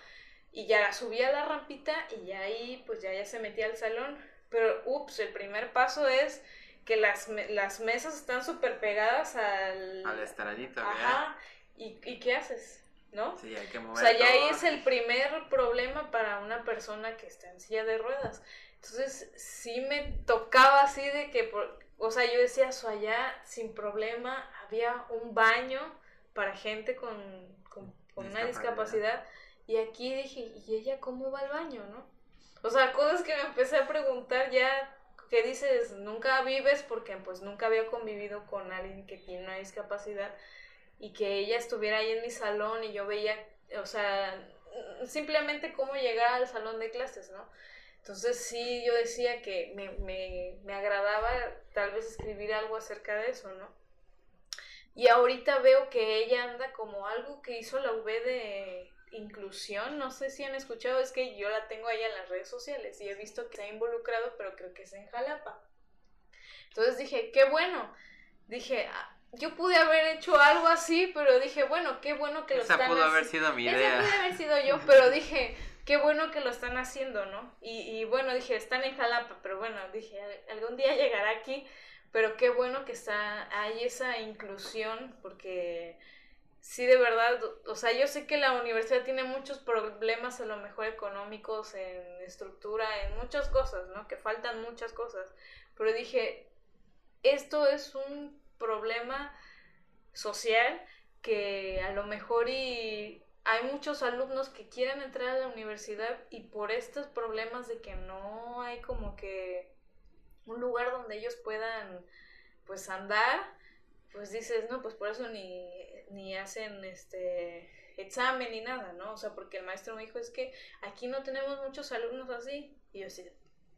y ya la subía a la rampita y ya ahí, pues ya, ya se metía al salón. Pero, ups, el primer paso es que las, las mesas están súper pegadas al... Al estradito, Ajá. ¿Y, ¿Y qué haces? ¿no? Sí, hay que mover. O sea, ya ahí es el primer problema para una persona que está en silla de ruedas. Entonces, sí me tocaba así de que, o sea, yo decía, eso allá sin problema, había un baño para gente con, con, una discapacidad. Y aquí dije, ¿y ella cómo va al baño, no? O sea, cosas que me empecé a preguntar ya, que dices, nunca vives porque pues nunca había convivido con alguien que tiene una discapacidad y que ella estuviera ahí en mi salón y yo veía, o sea, simplemente cómo llegar al salón de clases, ¿no? Entonces sí, yo decía que me, me, me agradaba tal vez escribir algo acerca de eso, ¿no? Y ahorita veo que ella anda como algo que hizo la UB de inclusión, no sé si han escuchado, es que yo la tengo ahí en las redes sociales y he visto que se ha involucrado, pero creo que es en Jalapa. Entonces dije, qué bueno. Dije, ah, yo pude haber hecho algo así, pero dije, bueno, qué bueno que lo Esa están pudo haber sido mi idea. Esa pudo haber sido yo, pero dije, qué bueno que lo están haciendo, ¿no? Y, y bueno, dije, están en Jalapa, pero bueno, dije, algún día llegará aquí, pero qué bueno que está, hay esa inclusión, porque sí, de verdad, o sea, yo sé que la universidad tiene muchos problemas a lo mejor económicos, en estructura, en muchas cosas, ¿no? Que faltan muchas cosas, pero dije, esto es un problema social que a lo mejor y hay muchos alumnos que quieren entrar a la universidad y por estos problemas de que no hay como que un lugar donde ellos puedan pues andar, pues dices, no, pues por eso ni, ni hacen este examen ni nada, ¿no? O sea, porque el maestro me dijo, es que aquí no tenemos muchos alumnos así. Y yo así,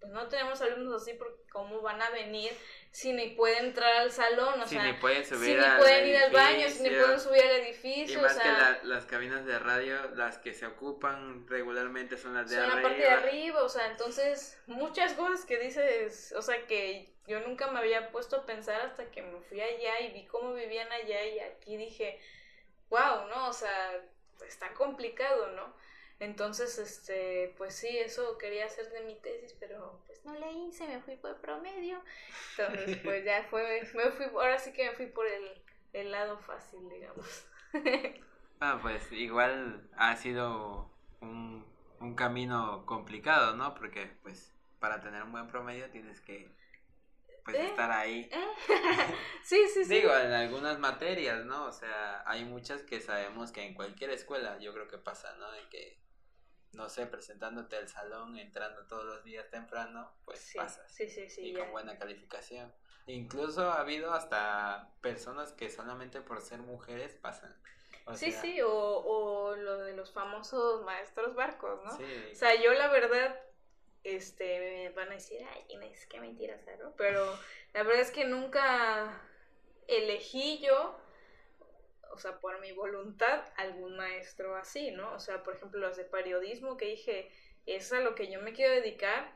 pues no tenemos alumnos así porque cómo van a venir si ni pueden entrar al salón, o Si sea, ni pueden si subir ni al pueden ir al baño, si ni edificio. pueden subir al Y edificio, o más que sea, la- las cabinas de radio, las que se ocupan regularmente son las de son la parte de arriba, o sea, entonces muchas cosas que dices, o sea, que yo nunca me había puesto a pensar hasta que me fui allá y vi cómo vivían allá y aquí dije, wow, ¿no? O sea, está complicado, ¿no? Entonces, este, pues sí, eso quería hacer de mi tesis, pero pues no le hice, me fui por promedio. Entonces, pues ya fue, me fui, ahora sí que me fui por el, el lado fácil, digamos. Ah, pues igual ha sido un, un camino complicado, ¿no? Porque pues para tener un buen promedio tienes que pues ¿Eh? estar ahí. sí, sí, sí. Digo, en algunas materias, ¿no? O sea, hay muchas que sabemos que en cualquier escuela yo creo que pasa, ¿no? De que, no sé, presentándote al salón, entrando todos los días temprano, pues sí, pasas. sí, sí, sí, y ya. con buena calificación. Incluso ha habido hasta personas que solamente por ser mujeres pasan. O Sí, sea, sí, o, o lo de los famosos maestros barcos, ¿no? sí. O sea, yo la verdad, este, me van a decir, ay, Inés, qué mentiras, ¿no? Pero la verdad es que nunca elegí yo, o sea, por mi voluntad, algún maestro así, ¿no? O sea, por ejemplo, los de periodismo que dije, es a lo que yo me quiero dedicar,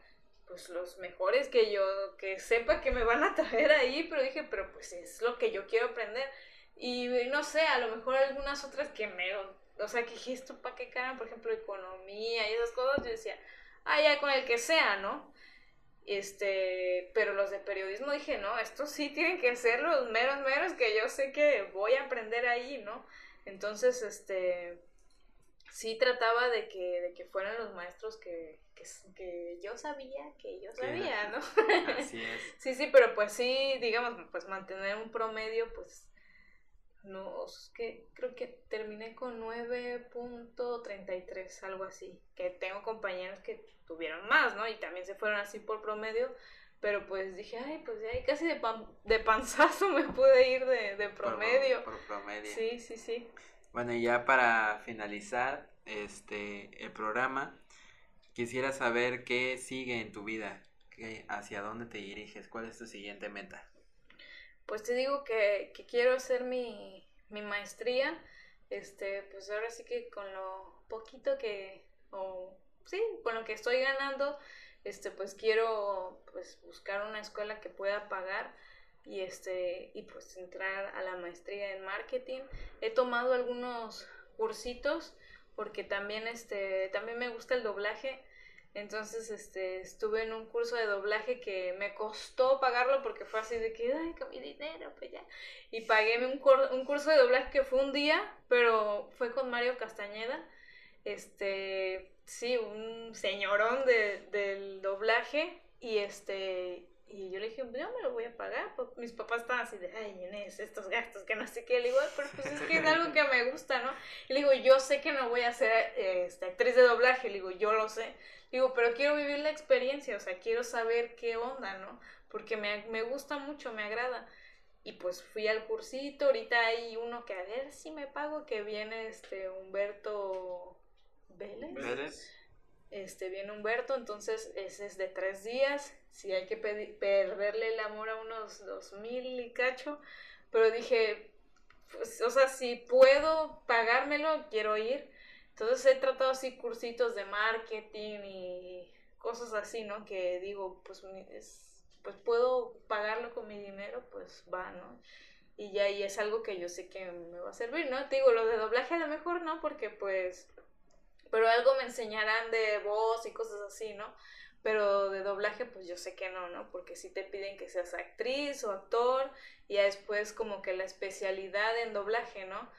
pues los mejores que yo, que sepa que me van a traer ahí, pero dije, pero pues es lo que yo quiero aprender. Y no sé, a lo mejor algunas otras que me, o sea, que dije, esto para qué cara, por ejemplo, economía y esas cosas, yo decía, ah, ya con el que sea, ¿no? Este, pero los de periodismo dije, no, estos sí tienen que ser los meros meros que yo sé que voy a aprender ahí, ¿no? Entonces, este, sí trataba de que, de que fueran los maestros que, que, que yo sabía, que yo sabía, ¿no? Así es. Sí, sí, pero pues sí, digamos, pues mantener un promedio, pues no, que creo que terminé con 9.33, algo así, que tengo compañeros que tuvieron más, ¿no? Y también se fueron así por promedio, pero pues dije, ay, pues ya casi de, pan- de panzazo me pude ir de, de Por- promedio. Por, promedio. Sí, sí, sí. Bueno, y ya para finalizar este el programa, quisiera saber qué sigue en tu vida, qué, hacia dónde te diriges, cuál es tu siguiente meta. Pues te digo que, que quiero hacer mi, mi maestría, este, pues ahora sí que con lo poquito que, o sí, con lo que estoy ganando, este, pues quiero pues buscar una escuela que pueda pagar y este, y pues entrar a la maestría en marketing. He tomado algunos cursitos porque también este, también me gusta el doblaje. Entonces, este, estuve en un curso de doblaje que me costó pagarlo porque fue así de que, ay, con mi dinero, pues ya. Y pagué un, un curso de doblaje que fue un día, pero fue con Mario Castañeda. Este, sí, un señorón de, del doblaje. Y este, y yo le dije, yo me lo voy a pagar. Pues, mis papás estaban así de, ay, Inés, estos gastos que no sé qué. Le digo, "Ay, pero pues es que es algo que me gusta, ¿no? Y le digo, yo sé que no voy a ser este, actriz de doblaje. Le digo, yo lo sé. Digo, pero quiero vivir la experiencia, o sea, quiero saber qué onda, ¿no? Porque me, me gusta mucho, me agrada. Y pues fui al cursito, ahorita hay uno que a ver si me pago, que viene este Humberto Vélez. ¿Vélez? Este, viene Humberto, entonces ese es de tres días. Si hay que perderle el amor a unos dos mil y cacho. Pero dije, pues, o sea, si puedo pagármelo, quiero ir. Entonces he tratado así cursitos de marketing y cosas así, ¿no? Que digo, pues, es, pues puedo pagarlo con mi dinero, pues va, ¿no? Y ya y es algo que yo sé que me va a servir, ¿no? Te digo, lo de doblaje a lo mejor no, porque pues, pero algo me enseñarán de voz y cosas así, ¿no? Pero de doblaje, pues yo sé que no, ¿no? Porque sí te piden que seas actriz o actor y después como que la especialidad en doblaje, ¿no?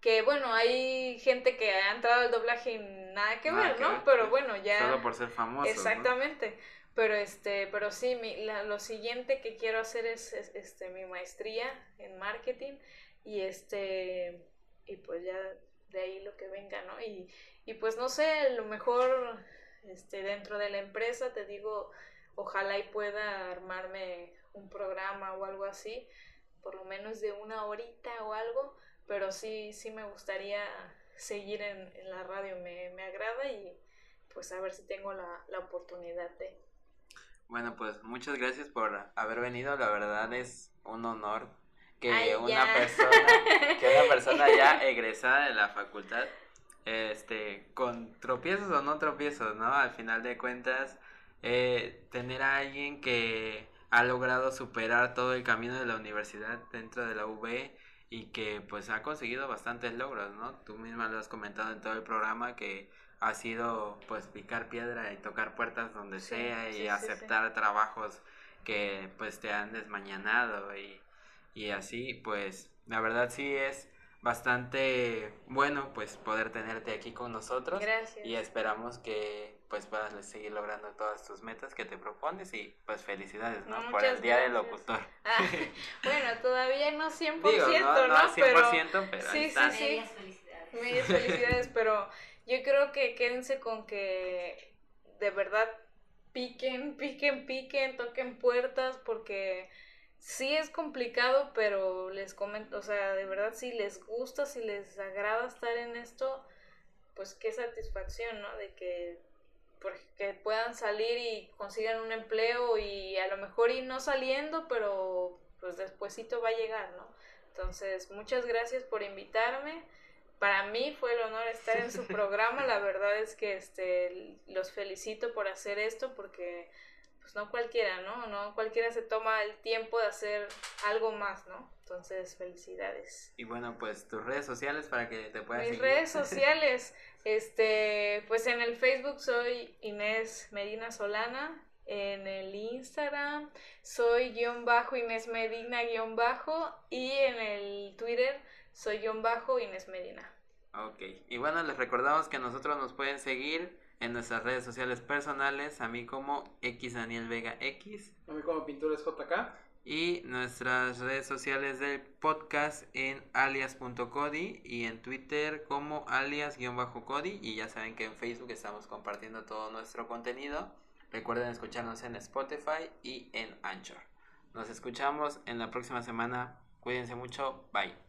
Que bueno, hay gente que ha entrado al doblaje y nada que Nada ver, que ¿no? ver, Pero bueno, ya... Solo por ser famoso. ¿no? Exactamente. Pero este, pero sí, mi, la- lo siguiente que quiero hacer es, es, este mi maestría en marketing y este, y pues ya de ahí lo que venga, ¿no? Y, y pues no sé, lo mejor este, dentro de la empresa, te digo, ojalá y pueda armarme un programa o algo así, por lo menos de una horita o algo, pero sí, sí me gustaría seguir en, en la radio, me, me, agrada y pues a ver si tengo la, la oportunidad de... Bueno, pues muchas gracias por haber venido, la verdad es un honor que una persona, que una persona ya egresada de la facultad, este, con tropiezos o no tropiezos, ¿no? Al final de cuentas, eh, tener a alguien que ha logrado superar todo el camino de la universidad dentro de la UB y que pues ha conseguido bastantes logros, ¿no? Tú misma lo has comentado en todo el programa que ha sido pues picar piedra y tocar puertas donde sea y aceptar trabajos que pues te han desmañanado y, y así pues la verdad sí es bastante bueno pues poder tenerte aquí con nosotros Gracias. y esperamos que pues puedas seguir logrando todas tus metas que te propones y pues felicidades, ¿no? Por el Día del Locutor. Ah, bueno, todavía no 100%, no, no, 100%, pero, pero sí, ahí sí, sí. Medias felicidades. Medias felicidades, pero yo creo que quédense con que de verdad piquen, piquen, piquen, toquen puertas porque sí es complicado, pero les comento, o sea, de verdad si les gusta, si les agrada estar en esto, pues qué satisfacción, ¿no? De que porque puedan salir y consigan un empleo y a lo mejor ir no saliendo, pero pues despuesito va a llegar, ¿no? Entonces, muchas gracias por invitarme. Para mí fue el honor estar en su programa. La verdad es que este los felicito por hacer esto porque pues no cualquiera, ¿no? No cualquiera se toma el tiempo de hacer algo más, ¿no? Entonces, felicidades. Y bueno, pues tus redes sociales para que te puedas Mis seguir. redes sociales, este, pues en el Facebook soy Inés Medina Solana, en el Instagram soy guion bajo Inés Medina guion bajo y en el Twitter soy guion bajo Inés Medina. Ok, y bueno, les recordamos que nosotros nos pueden seguir en nuestras redes sociales personales, a mí como X Daniel Vega X. A mí como Pinturas JK. Y nuestras redes sociales del podcast en alias.cody y en Twitter como alias-cody. Y ya saben que en Facebook estamos compartiendo todo nuestro contenido. Recuerden escucharnos en Spotify y en Anchor. Nos escuchamos en la próxima semana. Cuídense mucho. Bye.